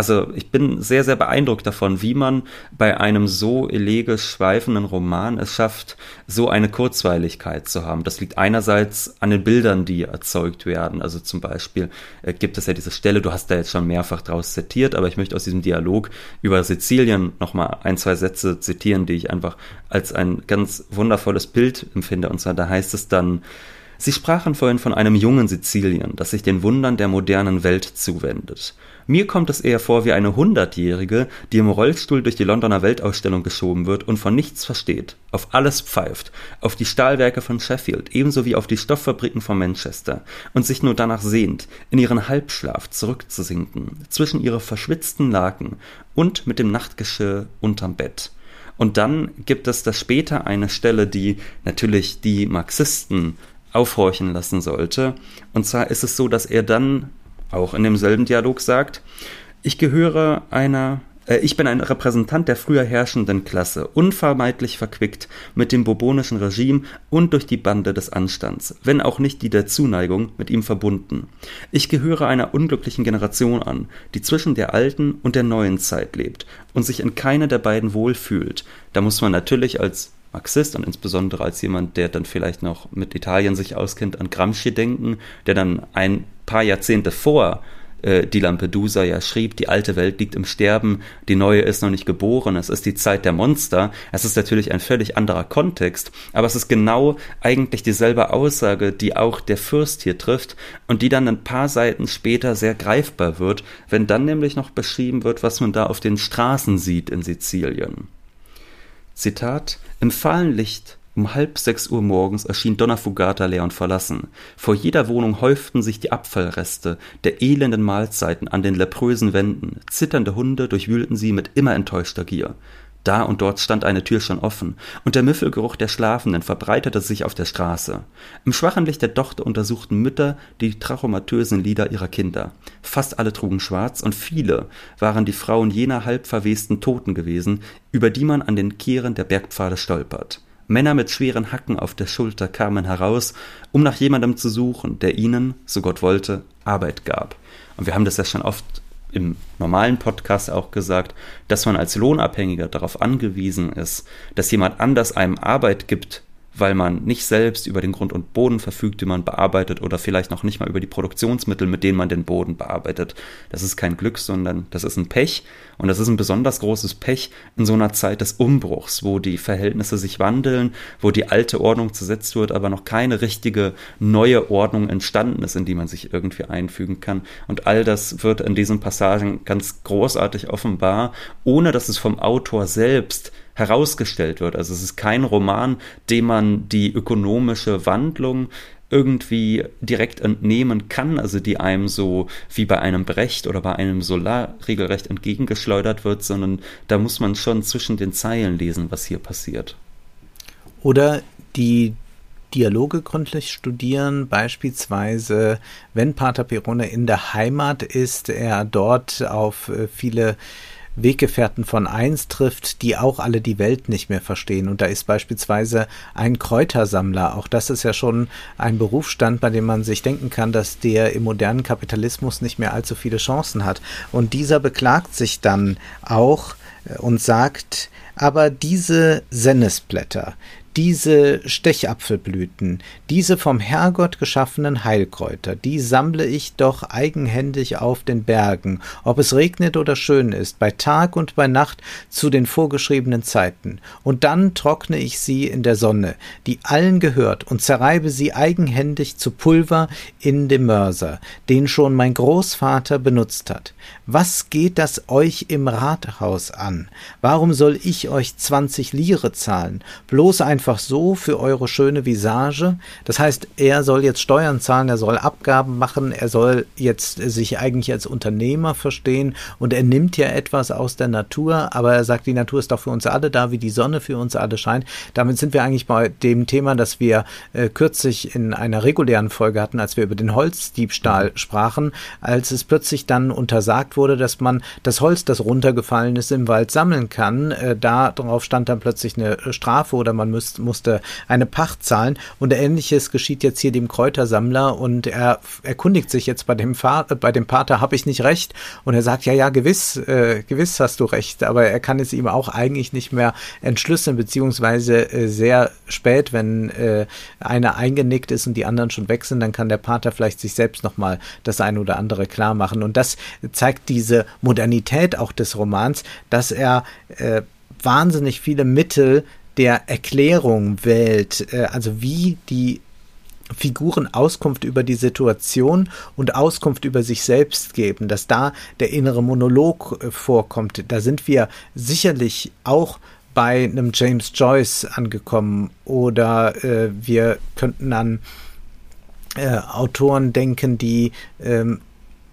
also ich bin sehr, sehr beeindruckt davon, wie man bei einem so elegisch schweifenden Roman es schafft, so eine Kurzweiligkeit zu haben. Das liegt einerseits an den Bildern, die erzeugt werden. Also zum Beispiel äh, gibt es ja diese Stelle, du hast da jetzt schon mehrfach draus zitiert, aber ich möchte aus diesem Dialog über Sizilien nochmal ein, zwei Sätze zitieren, die ich einfach als ein ganz wundervolles Bild empfinde. Und zwar, da heißt es dann, Sie sprachen vorhin von einem jungen Sizilien, das sich den Wundern der modernen Welt zuwendet. Mir kommt es eher vor wie eine Hundertjährige, die im Rollstuhl durch die Londoner Weltausstellung geschoben wird und von nichts versteht, auf alles pfeift, auf die Stahlwerke von Sheffield ebenso wie auf die Stofffabriken von Manchester und sich nur danach sehnt, in ihren Halbschlaf zurückzusinken, zwischen ihre verschwitzten Laken und mit dem Nachtgeschirr unterm Bett. Und dann gibt es da später eine Stelle, die natürlich die Marxisten aufhorchen lassen sollte. Und zwar ist es so, dass er dann auch in demselben Dialog sagt, ich gehöre einer, äh, ich bin ein Repräsentant der früher herrschenden Klasse, unvermeidlich verquickt mit dem bourbonischen Regime und durch die Bande des Anstands, wenn auch nicht die der Zuneigung mit ihm verbunden. Ich gehöre einer unglücklichen Generation an, die zwischen der alten und der neuen Zeit lebt und sich in keiner der beiden wohlfühlt. Da muss man natürlich als Marxist und insbesondere als jemand, der dann vielleicht noch mit Italien sich auskennt, an Gramsci denken, der dann ein paar Jahrzehnte vor äh, die Lampedusa ja schrieb, die alte Welt liegt im Sterben, die neue ist noch nicht geboren, es ist die Zeit der Monster. Es ist natürlich ein völlig anderer Kontext, aber es ist genau eigentlich dieselbe Aussage, die auch der Fürst hier trifft und die dann ein paar Seiten später sehr greifbar wird, wenn dann nämlich noch beschrieben wird, was man da auf den Straßen sieht in Sizilien. Zitat: Im fahlen Licht um halb sechs Uhr morgens erschien Donna Fugata leer und verlassen. Vor jeder Wohnung häuften sich die Abfallreste der elenden Mahlzeiten an den leprösen Wänden. Zitternde Hunde durchwühlten sie mit immer enttäuschter Gier. Da und dort stand eine Tür schon offen, und der Müffelgeruch der Schlafenden verbreitete sich auf der Straße. Im schwachen Licht der Tochter untersuchten Mütter die trachomatösen Lieder ihrer Kinder. Fast alle trugen schwarz, und viele waren die Frauen jener halbverwesten Toten gewesen, über die man an den Kehren der Bergpfade stolpert. Männer mit schweren Hacken auf der Schulter kamen heraus, um nach jemandem zu suchen, der ihnen, so Gott wollte, Arbeit gab. Und wir haben das ja schon oft im normalen Podcast auch gesagt, dass man als Lohnabhängiger darauf angewiesen ist, dass jemand anders einem Arbeit gibt, weil man nicht selbst über den Grund und Boden verfügt, den man bearbeitet oder vielleicht noch nicht mal über die Produktionsmittel, mit denen man den Boden bearbeitet. Das ist kein Glück, sondern das ist ein Pech und das ist ein besonders großes Pech in so einer Zeit des Umbruchs, wo die Verhältnisse sich wandeln, wo die alte Ordnung zersetzt wird, aber noch keine richtige neue Ordnung entstanden ist, in die man sich irgendwie einfügen kann. Und all das wird in diesen Passagen ganz großartig offenbar, ohne dass es vom Autor selbst herausgestellt wird. Also es ist kein Roman, dem man die ökonomische Wandlung irgendwie direkt entnehmen kann, also die einem so wie bei einem Brecht oder bei einem Solar regelrecht entgegengeschleudert wird, sondern da muss man schon zwischen den Zeilen lesen, was hier passiert. Oder die Dialoge gründlich studieren, beispielsweise wenn Pater Pirone in der Heimat ist, er dort auf äh, viele Weggefährten von einst trifft, die auch alle die Welt nicht mehr verstehen. Und da ist beispielsweise ein Kräutersammler. Auch das ist ja schon ein Berufsstand, bei dem man sich denken kann, dass der im modernen Kapitalismus nicht mehr allzu viele Chancen hat. Und dieser beklagt sich dann auch äh, und sagt, aber diese Sennesblätter, diese Stechapfelblüten, diese vom Herrgott geschaffenen Heilkräuter, die sammle ich doch eigenhändig auf den Bergen, ob es regnet oder schön ist, bei Tag und bei Nacht zu den vorgeschriebenen Zeiten, und dann trockne ich sie in der Sonne, die allen gehört, und zerreibe sie eigenhändig zu Pulver in dem Mörser, den schon mein Großvater benutzt hat. Was geht das euch im Rathaus an? Warum soll ich euch zwanzig Lire zahlen? Bloß einfach so für eure schöne Visage? Das heißt, er soll jetzt Steuern zahlen, er soll Abgaben machen, er soll jetzt sich eigentlich als Unternehmer verstehen und er nimmt ja etwas aus der Natur, aber er sagt, die Natur ist doch für uns alle da, wie die Sonne für uns alle scheint. Damit sind wir eigentlich bei dem Thema, das wir äh, kürzlich in einer regulären Folge hatten, als wir über den Holzdiebstahl sprachen, als es plötzlich dann untersagt wurde, dass man das Holz, das runtergefallen ist, im Wald sammeln kann. Äh, darauf stand dann plötzlich eine Strafe oder man müsst, musste eine Pacht zahlen. Und ähnliches geschieht jetzt hier dem Kräutersammler und er erkundigt sich jetzt bei dem, Fa bei dem Pater, habe ich nicht recht? Und er sagt, ja, ja, gewiss, äh, gewiss hast du recht, aber er kann es ihm auch eigentlich nicht mehr entschlüsseln, beziehungsweise äh, sehr spät, wenn äh, einer eingenickt ist und die anderen schon weg sind, dann kann der Pater vielleicht sich selbst nochmal das eine oder andere klar machen. Und das zeigt diese Modernität auch des Romans, dass er äh, wahnsinnig viele Mittel der Erklärung wählt, äh, also wie die Figuren Auskunft über die Situation und Auskunft über sich selbst geben, dass da der innere Monolog äh, vorkommt. Da sind wir sicherlich auch bei einem James Joyce angekommen oder äh, wir könnten an äh, Autoren denken, die ähm,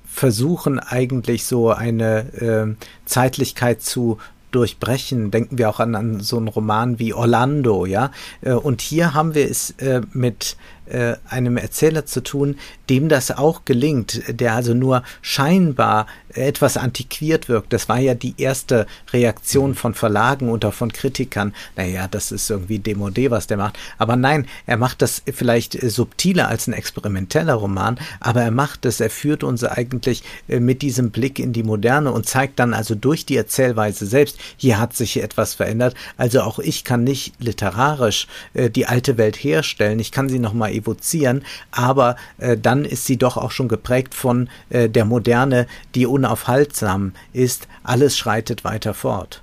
versuchen eigentlich so eine äh, Zeitlichkeit zu durchbrechen. Denken wir auch an, an so einen Roman wie Orlando, ja. Äh, und hier haben wir es äh, mit äh, einem Erzähler zu tun, dem das auch gelingt, der also nur scheinbar etwas antiquiert wirkt. Das war ja die erste Reaktion von Verlagen und auch von Kritikern. Naja, das ist irgendwie Demodé, was der macht. Aber nein, er macht das vielleicht subtiler als ein experimenteller Roman, aber er macht es, er führt uns eigentlich äh, mit diesem Blick in die Moderne und zeigt dann also durch die Erzählweise selbst, hier hat sich etwas verändert. Also auch ich kann nicht literarisch äh, die alte Welt herstellen. Ich kann sie nochmal evozieren, aber äh, dann ist sie doch auch schon geprägt von äh, der Moderne, die unaufhaltsam ist. Alles schreitet weiter fort.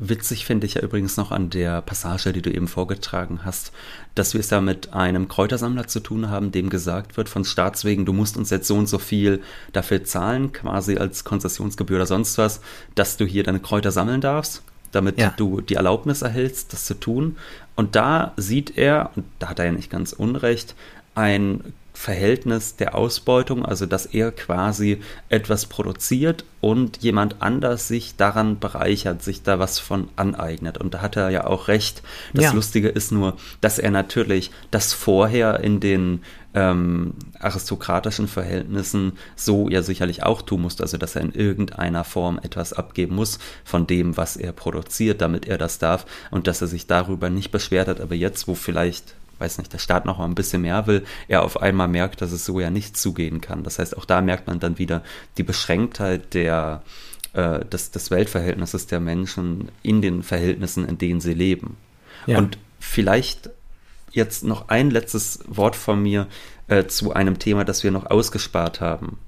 Witzig finde ich ja übrigens noch an der Passage, die du eben vorgetragen hast, dass wir es da mit einem Kräutersammler zu tun haben, dem gesagt wird von Staatswegen, du musst uns jetzt so und so viel dafür zahlen, quasi als Konzessionsgebühr oder sonst was, dass du hier deine Kräuter sammeln darfst damit ja. du die Erlaubnis erhältst, das zu tun. Und da sieht er, und da hat er ja nicht ganz unrecht, ein Verhältnis der Ausbeutung, also dass er quasi etwas produziert und jemand anders sich daran bereichert, sich da was von aneignet. Und da hat er ja auch recht. Das ja. Lustige ist nur, dass er natürlich das vorher in den ähm, aristokratischen Verhältnissen so ja sicherlich auch tun musste, also dass er in irgendeiner Form etwas abgeben muss von dem, was er produziert, damit er das darf und dass er sich darüber nicht beschwert hat, aber jetzt, wo vielleicht weiß nicht, der Staat noch mal ein bisschen mehr will, er auf einmal merkt, dass es so ja nicht zugehen kann. Das heißt, auch da merkt man dann wieder die Beschränktheit der, äh, des, des Weltverhältnisses der Menschen in den Verhältnissen, in denen sie leben. Ja. Und vielleicht jetzt noch ein letztes Wort von mir äh, zu einem Thema, das wir noch ausgespart haben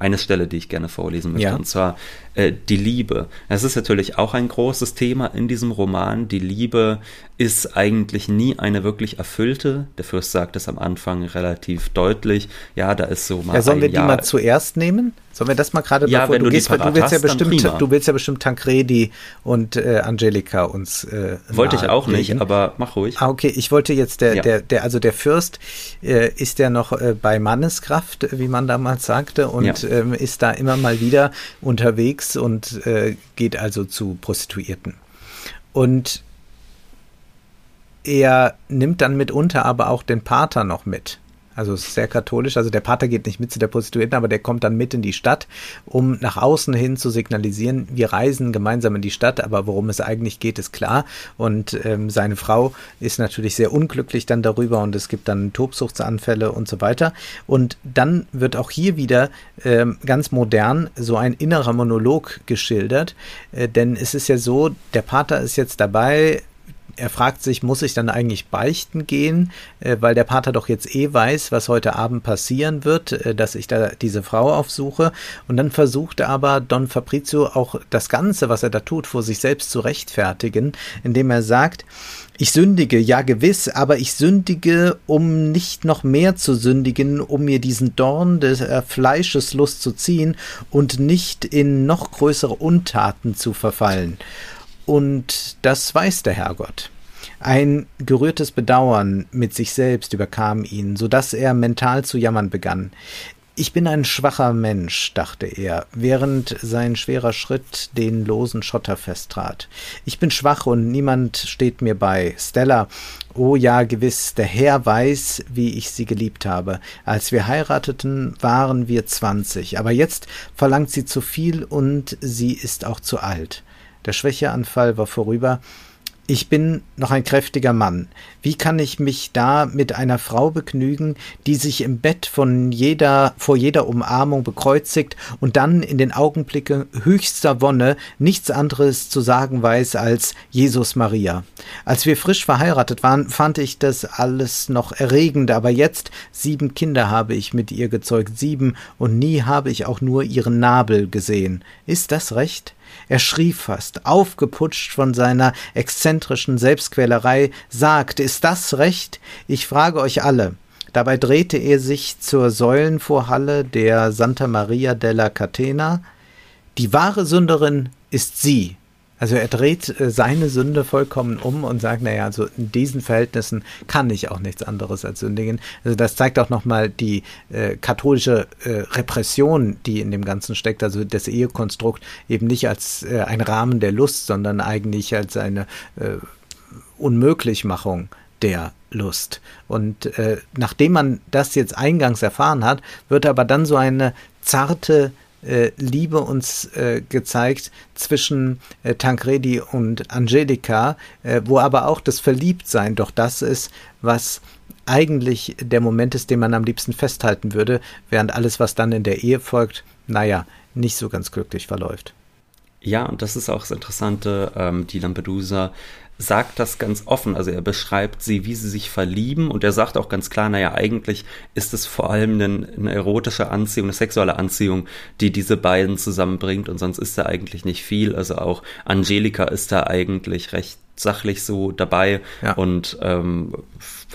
eine Stelle, die ich gerne vorlesen möchte, ja. und zwar äh, die Liebe. Es ist natürlich auch ein großes Thema in diesem Roman. Die Liebe ist eigentlich nie eine wirklich erfüllte. Der Fürst sagt es am Anfang relativ deutlich. Ja, da ist so mal. Ja, sollen wir Jahr. die mal zuerst nehmen? Sollen wir das mal gerade ja, bevor wenn du, du gehst, du willst hast, ja bestimmt, du willst ja bestimmt Tancredi und äh, Angelika uns äh, Wollte ich auch nicht, aber mach ruhig. Ah, okay, ich wollte jetzt der ja. der der also der Fürst äh, ist ja noch äh, bei Manneskraft, wie man damals sagte und ja. ähm, ist da immer mal wieder unterwegs und äh, geht also zu Prostituierten. Und er nimmt dann mitunter aber auch den Pater noch mit. Also es ist sehr katholisch. Also der Pater geht nicht mit zu der Prostituierten, aber der kommt dann mit in die Stadt, um nach außen hin zu signalisieren, wir reisen gemeinsam in die Stadt, aber worum es eigentlich geht, ist klar. Und ähm, seine Frau ist natürlich sehr unglücklich dann darüber und es gibt dann Tobsuchtsanfälle und so weiter. Und dann wird auch hier wieder ähm, ganz modern so ein innerer Monolog geschildert, äh, denn es ist ja so, der Pater ist jetzt dabei, er fragt sich, muss ich dann eigentlich beichten gehen, äh, weil der Pater doch jetzt eh weiß, was heute Abend passieren wird, äh, dass ich da diese Frau aufsuche. Und dann versucht aber Don Fabrizio auch das Ganze, was er da tut, vor sich selbst zu rechtfertigen, indem er sagt, ich sündige, ja gewiss, aber ich sündige, um nicht noch mehr zu sündigen, um mir diesen Dorn des äh, Fleischeslust zu ziehen und nicht in noch größere Untaten zu verfallen. Und das weiß der Herrgott. Ein gerührtes Bedauern mit sich selbst überkam ihn, so dass er mental zu jammern begann. Ich bin ein schwacher Mensch, dachte er, während sein schwerer Schritt den losen Schotter festtrat. Ich bin schwach und niemand steht mir bei. Stella, oh ja, gewiss, der Herr weiß, wie ich sie geliebt habe. Als wir heirateten, waren wir zwanzig, aber jetzt verlangt sie zu viel und sie ist auch zu alt. Der Schwächeanfall war vorüber. Ich bin noch ein kräftiger Mann. Wie kann ich mich da mit einer Frau begnügen, die sich im Bett von jeder, vor jeder Umarmung bekreuzigt und dann in den Augenblicken höchster Wonne nichts anderes zu sagen weiß als Jesus Maria? Als wir frisch verheiratet waren, fand ich das alles noch erregend, aber jetzt sieben Kinder habe ich mit ihr gezeugt, sieben, und nie habe ich auch nur ihren Nabel gesehen. Ist das recht? Er schrie fast, aufgeputscht von seiner exzentrischen Selbstquälerei, sagt, ist das recht? Ich frage euch alle. Dabei drehte er sich zur Säulenvorhalle der Santa Maria della Catena. Die wahre Sünderin ist sie, also er dreht äh, seine Sünde vollkommen um und sagt, naja, also in diesen Verhältnissen kann ich auch nichts anderes als sündigen. Also das zeigt auch nochmal die äh, katholische äh, Repression, die in dem Ganzen steckt, also das Ehekonstrukt eben nicht als äh, ein Rahmen der Lust, sondern eigentlich als eine äh, Unmöglichmachung der Lust. Und äh, nachdem man das jetzt eingangs erfahren hat, wird aber dann so eine zarte äh, Liebe uns äh, gezeigt zwischen äh, Tancredi und Angelika, äh, wo aber auch das Verliebtsein doch das ist, was eigentlich der Moment ist, den man am liebsten festhalten würde, während alles, was dann in der Ehe folgt, naja, nicht so ganz glücklich verläuft. Ja, und das ist auch das Interessante, ähm, die Lampedusa sagt das ganz offen. Also er beschreibt sie, wie sie sich verlieben und er sagt auch ganz klar, naja, eigentlich ist es vor allem eine, eine erotische Anziehung, eine sexuelle Anziehung, die diese beiden zusammenbringt und sonst ist da eigentlich nicht viel. Also auch Angelika ist da eigentlich recht sachlich so dabei ja. und ähm,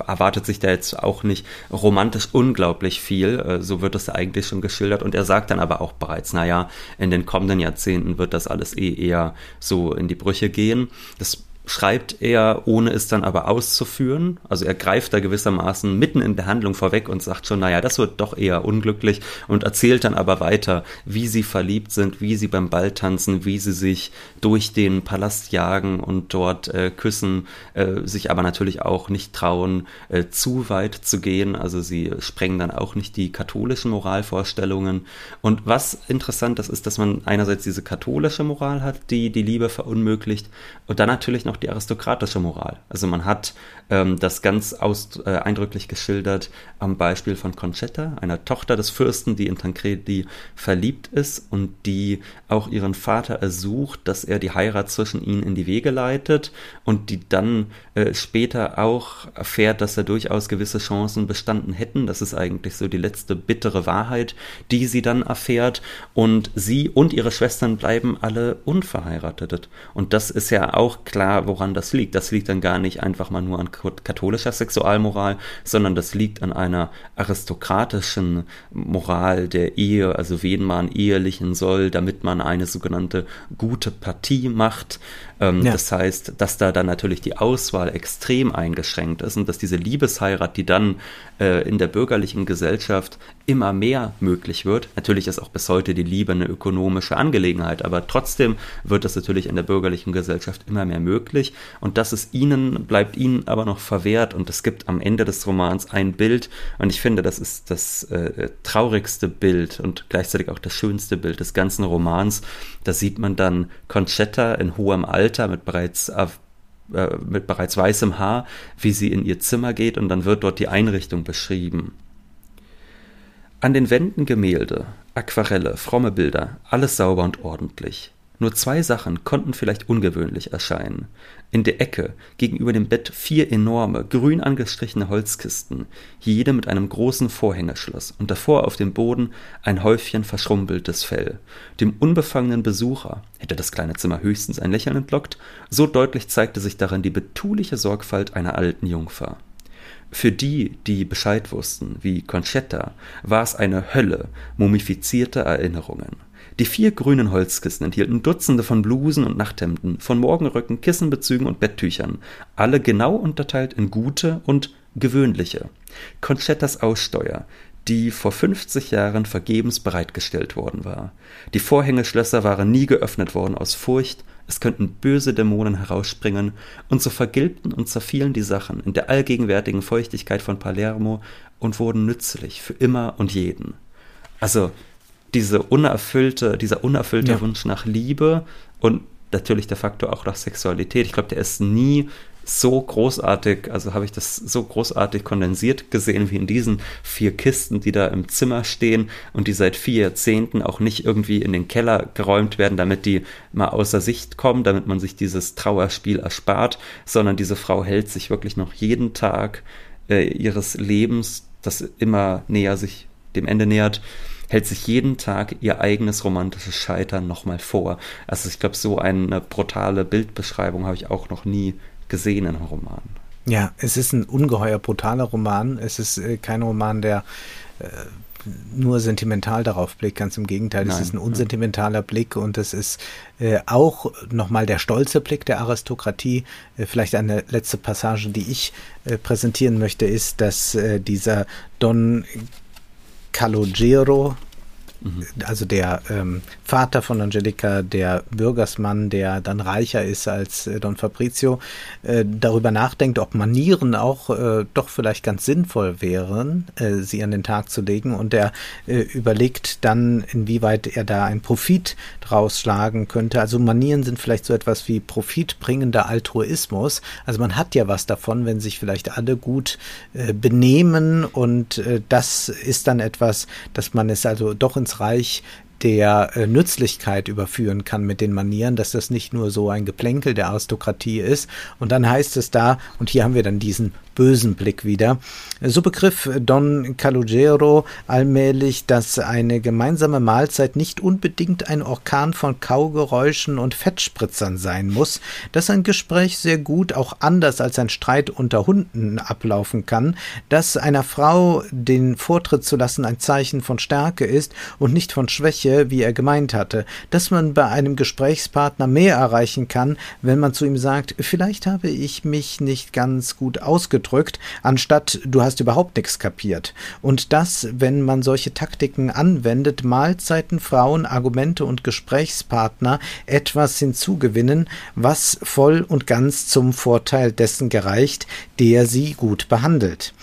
erwartet sich da jetzt auch nicht romantisch unglaublich viel. Äh, so wird das eigentlich schon geschildert. Und er sagt dann aber auch bereits, naja, in den kommenden Jahrzehnten wird das alles eh eher so in die Brüche gehen. Das schreibt er, ohne es dann aber auszuführen. Also er greift da gewissermaßen mitten in der Handlung vorweg und sagt schon, naja, das wird doch eher unglücklich und erzählt dann aber weiter, wie sie verliebt sind, wie sie beim Ball tanzen, wie sie sich durch den Palast jagen und dort äh, küssen, äh, sich aber natürlich auch nicht trauen, äh, zu weit zu gehen. Also sie sprengen dann auch nicht die katholischen Moralvorstellungen. Und was interessant ist, ist, dass man einerseits diese katholische Moral hat, die die Liebe verunmöglicht und dann natürlich noch noch die aristokratische Moral. Also man hat ähm, das ganz aus, äh, eindrücklich geschildert am Beispiel von Concetta, einer Tochter des Fürsten, die in Tancredi verliebt ist und die auch ihren Vater ersucht, dass er die Heirat zwischen ihnen in die Wege leitet und die dann äh, später auch erfährt, dass er durchaus gewisse Chancen bestanden hätten. Das ist eigentlich so die letzte bittere Wahrheit, die sie dann erfährt und sie und ihre Schwestern bleiben alle unverheiratet. Und das ist ja auch klar, woran das liegt. Das liegt dann gar nicht einfach mal nur an katholischer Sexualmoral, sondern das liegt an einer aristokratischen Moral der Ehe, also wen man ehelichen soll, damit man eine sogenannte gute Partie macht. Ähm, ja. Das heißt, dass da dann natürlich die Auswahl extrem eingeschränkt ist und dass diese Liebesheirat, die dann äh, in der bürgerlichen Gesellschaft immer mehr möglich wird. Natürlich ist auch bis heute die Liebe eine ökonomische Angelegenheit, aber trotzdem wird das natürlich in der bürgerlichen Gesellschaft immer mehr möglich und das ist ihnen, bleibt ihnen aber noch verwehrt und es gibt am Ende des Romans ein Bild und ich finde, das ist das äh, traurigste Bild und gleichzeitig auch das schönste Bild des ganzen Romans. Da sieht man dann Concetta in hohem Alter mit bereits äh, mit bereits weißem Haar, wie sie in ihr Zimmer geht und dann wird dort die Einrichtung beschrieben. An den Wänden Gemälde, Aquarelle, fromme Bilder, alles sauber und ordentlich. Nur zwei Sachen konnten vielleicht ungewöhnlich erscheinen. In der Ecke gegenüber dem Bett vier enorme, grün angestrichene Holzkisten, jede mit einem großen Vorhängeschloss, und davor auf dem Boden ein Häufchen verschrumpeltes Fell. Dem unbefangenen Besucher hätte das kleine Zimmer höchstens ein Lächeln entlockt, so deutlich zeigte sich darin die betuliche Sorgfalt einer alten Jungfer. Für die, die Bescheid wussten, wie Concetta, war es eine Hölle mumifizierter Erinnerungen. Die vier grünen Holzkissen enthielten Dutzende von Blusen und Nachthemden, von Morgenröcken, Kissenbezügen und Betttüchern, alle genau unterteilt in gute und gewöhnliche. Concettas Aussteuer, die vor 50 Jahren vergebens bereitgestellt worden war. Die Vorhängeschlösser waren nie geöffnet worden aus Furcht, es könnten böse Dämonen herausspringen, und so vergilbten und zerfielen die Sachen in der allgegenwärtigen Feuchtigkeit von Palermo und wurden nützlich für immer und jeden. Also diese unerfüllte, dieser unerfüllte ja. Wunsch nach Liebe und natürlich der Faktor auch nach Sexualität. Ich glaube, der ist nie so großartig, also habe ich das so großartig kondensiert gesehen wie in diesen vier Kisten, die da im Zimmer stehen und die seit vier Jahrzehnten auch nicht irgendwie in den Keller geräumt werden, damit die mal außer Sicht kommen, damit man sich dieses Trauerspiel erspart, sondern diese Frau hält sich wirklich noch jeden Tag äh, ihres Lebens, das immer näher sich dem Ende nähert, hält sich jeden Tag ihr eigenes romantisches Scheitern nochmal vor. Also ich glaube, so eine brutale Bildbeschreibung habe ich auch noch nie gesehen in einem Roman. Ja, es ist ein ungeheuer brutaler Roman. Es ist äh, kein Roman, der äh, nur sentimental darauf blickt. Ganz im Gegenteil, Nein, es ist ein unsentimentaler ja. Blick und es ist äh, auch nochmal der stolze Blick der Aristokratie. Äh, vielleicht eine letzte Passage, die ich äh, präsentieren möchte, ist, dass äh, dieser Don Calogero, Mhm. Also der ähm, Vater von Angelica, der Bürgersmann, der dann reicher ist als äh, Don Fabrizio, äh, darüber nachdenkt, ob Manieren auch äh, doch vielleicht ganz sinnvoll wären, äh, sie an den Tag zu legen. Und er äh, überlegt dann, inwieweit er da einen Profit draus schlagen könnte. Also Manieren sind vielleicht so etwas wie profitbringender Altruismus. Also man hat ja was davon, wenn sich vielleicht alle gut äh, benehmen und das ist dann etwas, dass man es also doch ins Reich der äh, Nützlichkeit überführen kann mit den Manieren, dass das nicht nur so ein Geplänkel der Aristokratie ist. Und dann heißt es da, und hier haben wir dann diesen bösen Blick wieder. So begriff Don Calogero allmählich, dass eine gemeinsame Mahlzeit nicht unbedingt ein Orkan von Kaugeräuschen und Fettspritzern sein muss, dass ein Gespräch sehr gut auch anders als ein Streit unter Hunden ablaufen kann, dass einer Frau den Vortritt zu lassen ein Zeichen von Stärke ist und nicht von Schwäche, wie er gemeint hatte, dass man bei einem Gesprächspartner mehr erreichen kann, wenn man zu ihm sagt, vielleicht habe ich mich nicht ganz gut ausgedrückt, anstatt du hast überhaupt nichts kapiert. Und das, wenn man solche Taktiken anwendet, Mahlzeiten, Frauen, Argumente und Gesprächspartner etwas hinzugewinnen, was voll und ganz zum Vorteil dessen gereicht, der sie gut behandelt.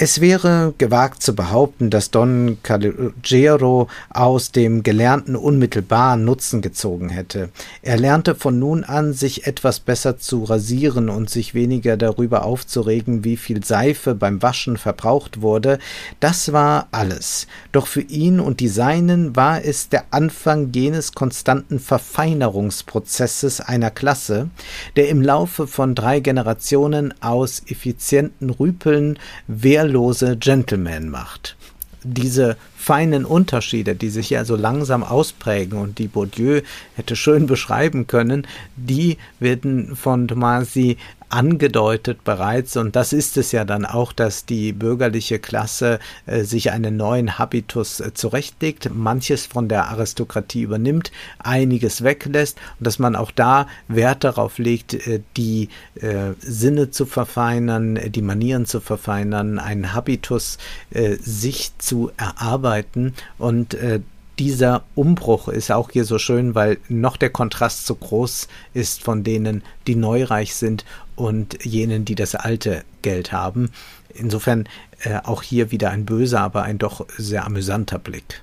Es wäre gewagt zu behaupten, dass Don Calogero aus dem Gelernten unmittelbar Nutzen gezogen hätte. Er lernte von nun an, sich etwas besser zu rasieren und sich weniger darüber aufzuregen, wie viel Seife beim Waschen verbraucht wurde. Das war alles. Doch für ihn und die Seinen war es der Anfang jenes konstanten Verfeinerungsprozesses einer Klasse, der im Laufe von drei Generationen aus effizienten Rüpeln wehrlos wehrlose Gentleman macht. Diese feinen Unterschiede, die sich ja so langsam ausprägen und die Bourdieu hätte schön beschreiben können, die werden von Tomasi angedeutet bereits, und das ist es ja dann auch, dass die bürgerliche Klasse äh, sich einen neuen Habitus äh, zurechtlegt, manches von der Aristokratie übernimmt, einiges weglässt und dass man auch da Wert darauf legt, äh, die äh, Sinne zu verfeinern, die Manieren zu verfeinern, einen Habitus äh, sich zu erarbeiten und äh, dieser Umbruch ist auch hier so schön, weil noch der Kontrast so groß ist von denen, die neureich sind und jenen, die das alte Geld haben. Insofern äh, auch hier wieder ein böser, aber ein doch sehr amüsanter Blick.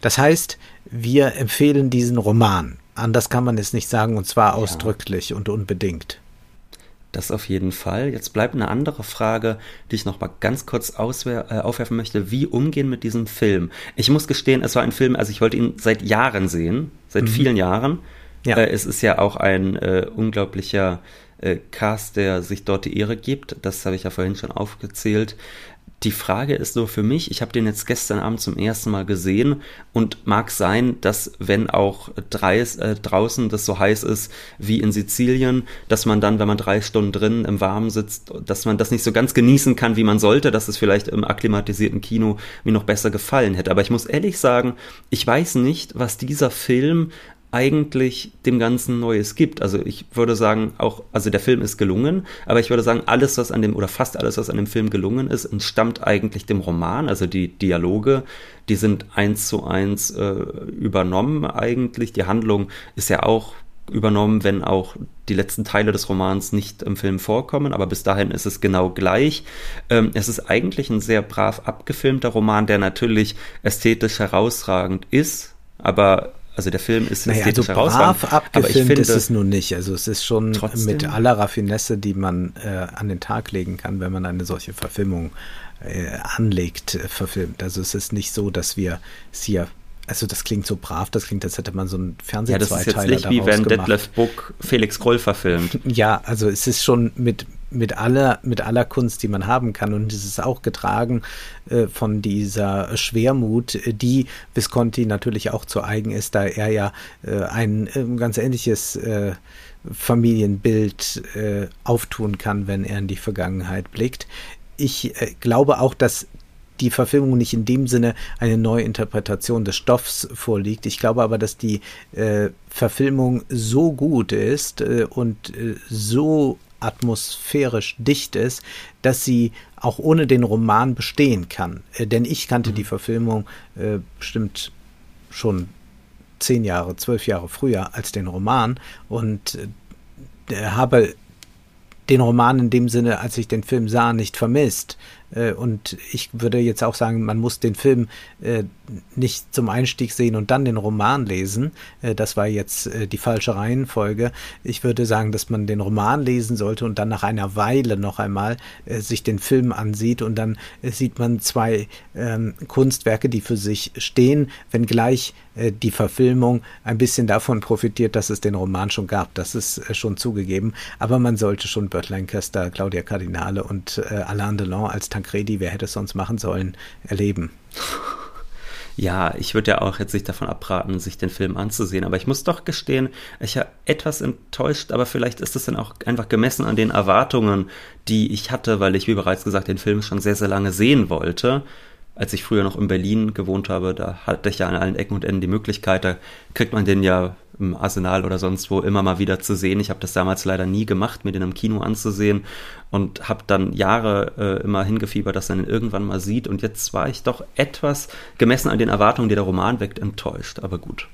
Das heißt, wir empfehlen diesen Roman. Anders kann man es nicht sagen, und zwar ja. ausdrücklich und unbedingt. Das auf jeden Fall. Jetzt bleibt eine andere Frage, die ich noch mal ganz kurz äh, aufwerfen möchte. Wie umgehen mit diesem Film? Ich muss gestehen, es war ein Film, also ich wollte ihn seit Jahren sehen, seit mhm. vielen Jahren. Ja. Äh, es ist ja auch ein äh, unglaublicher äh, Cast, der sich dort die Ehre gibt. Das habe ich ja vorhin schon aufgezählt. Die Frage ist so für mich, ich habe den jetzt gestern Abend zum ersten Mal gesehen und mag sein, dass wenn auch drei, äh, draußen das so heiß ist wie in Sizilien, dass man dann, wenn man drei Stunden drin im Warmen sitzt, dass man das nicht so ganz genießen kann, wie man sollte, dass es vielleicht im akklimatisierten Kino mir noch besser gefallen hätte. Aber ich muss ehrlich sagen, ich weiß nicht, was dieser Film eigentlich dem Ganzen Neues gibt. Also ich würde sagen, auch, also der Film ist gelungen, aber ich würde sagen, alles, was an dem, oder fast alles, was an dem Film gelungen ist, entstammt eigentlich dem Roman. Also die Dialoge, die sind eins zu eins äh, übernommen eigentlich. Die Handlung ist ja auch übernommen, wenn auch die letzten Teile des Romans nicht im Film vorkommen, aber bis dahin ist es genau gleich. Ähm, es ist eigentlich ein sehr brav abgefilmter Roman, der natürlich ästhetisch herausragend ist, aber also der Film ist naja, also brav abgefilmt finde, ist es nun nicht. Also es ist schon trotzdem, mit aller Raffinesse, die man äh, an den Tag legen kann, wenn man eine solche Verfilmung äh, anlegt, äh, verfilmt. Also es ist nicht so, dass wir es hier also das klingt so brav, das klingt, als hätte man so einen Fernsehzweiteiler Ja, das ist jetzt nicht wie wenn Detlef Book Felix Kroll verfilmt. Ja, also es ist schon mit mit aller, mit aller Kunst, die man haben kann. Und es ist auch getragen äh, von dieser Schwermut, die Visconti natürlich auch zu eigen ist, da er ja äh, ein äh, ganz ähnliches äh, Familienbild äh, auftun kann, wenn er in die Vergangenheit blickt. Ich äh, glaube auch, dass die Verfilmung nicht in dem Sinne eine neue Interpretation des Stoffs vorliegt. Ich glaube aber, dass die äh, Verfilmung so gut ist äh, und äh, so atmosphärisch dicht ist, dass sie auch ohne den Roman bestehen kann. Äh, denn ich kannte mhm. die Verfilmung äh, bestimmt schon zehn Jahre, zwölf Jahre früher als den Roman und äh, habe den Roman in dem Sinne, als ich den Film sah, nicht vermisst. Äh, und ich würde jetzt auch sagen, man muss den Film äh, nicht zum Einstieg sehen und dann den Roman lesen. Äh, das war jetzt die falsche Reihenfolge. Ich würde sagen, dass man den Roman lesen sollte und dann nach einer Weile noch einmal sich den Film ansieht und dann sieht man zwei ähm, Kunstwerke, die für sich stehen, wenngleich die Verfilmung ein bisschen davon profitiert, dass es den Roman schon gab. Das ist schon zugegeben. Aber man sollte schon Burt Lancaster, Claudia Cardinale und Alain Delon als Tancredi, wer hätte es sonst machen sollen, erleben. Ja, ich würde ja auch jetzt nicht davon abraten, sich den Film anzusehen, aber ich muss doch gestehen, ich war etwas enttäuscht, aber vielleicht ist es dann auch einfach gemessen an den Erwartungen, die ich hatte, weil ich, wie bereits gesagt, den Film schon sehr, sehr lange sehen wollte als ich früher noch in Berlin gewohnt habe, da hatte ich ja an allen Ecken und Enden die Möglichkeit, da kriegt man den ja im Arsenal oder sonst wo immer mal wieder zu sehen. Ich habe das damals leider nie gemacht, mir den im Kino anzusehen und habe dann Jahre äh, immer hingefiebert, dass man ihn irgendwann mal sieht. Und jetzt war ich doch etwas gemessen an den Erwartungen, die der Roman weckt, enttäuscht. Aber gut.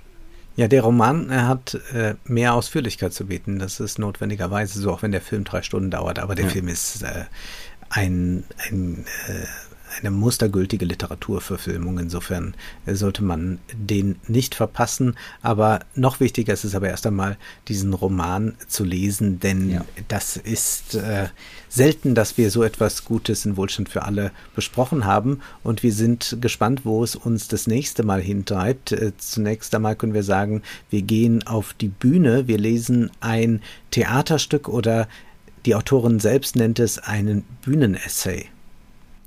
Ja, der Roman er hat äh, mehr Ausführlichkeit zu bieten. Das ist notwendigerweise so, auch wenn der Film drei Stunden dauert. Aber der ja. Film ist äh, ein, ein äh, eine mustergültige Literaturverfilmung. Insofern sollte man den nicht verpassen. Aber noch wichtiger ist es aber erst einmal, diesen Roman zu lesen, denn ja. das ist äh, selten, dass wir so etwas Gutes in Wohlstand für alle besprochen haben. Und wir sind gespannt, wo es uns das nächste Mal hintreibt. Äh, zunächst einmal können wir sagen, wir gehen auf die Bühne, wir lesen ein Theaterstück oder die Autorin selbst nennt es einen Bühnenessay.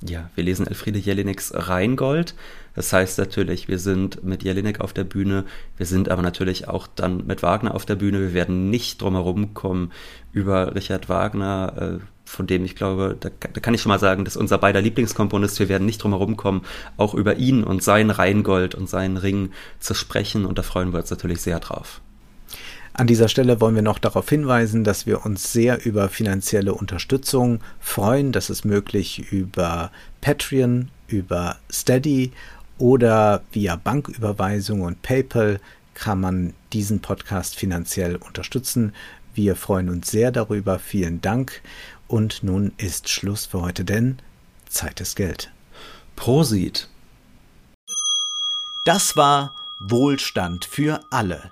Ja, wir lesen Elfriede Jelineks Rheingold. Das heißt natürlich, wir sind mit Jelinek auf der Bühne, wir sind aber natürlich auch dann mit Wagner auf der Bühne. Wir werden nicht drumherum kommen über Richard Wagner, äh, von dem ich glaube, da, da, kann ich schon mal sagen, dass unser beider Lieblingskomponist, wir werden nicht drumherum kommen, auch über ihn und sein Rheingold und seinen Ring zu sprechen. Und da freuen wir uns natürlich sehr drauf. An dieser Stelle wollen wir noch darauf hinweisen, dass wir uns sehr über finanzielle Unterstützung freuen. Das ist möglich über Patreon, über Steady oder via Banküberweisung und PayPal kann man diesen Podcast finanziell unterstützen. Wir freuen uns sehr darüber. Vielen Dank. Und nun ist Schluss für heute, denn Zeit ist Geld. Prosit. Das war Wohlstand für alle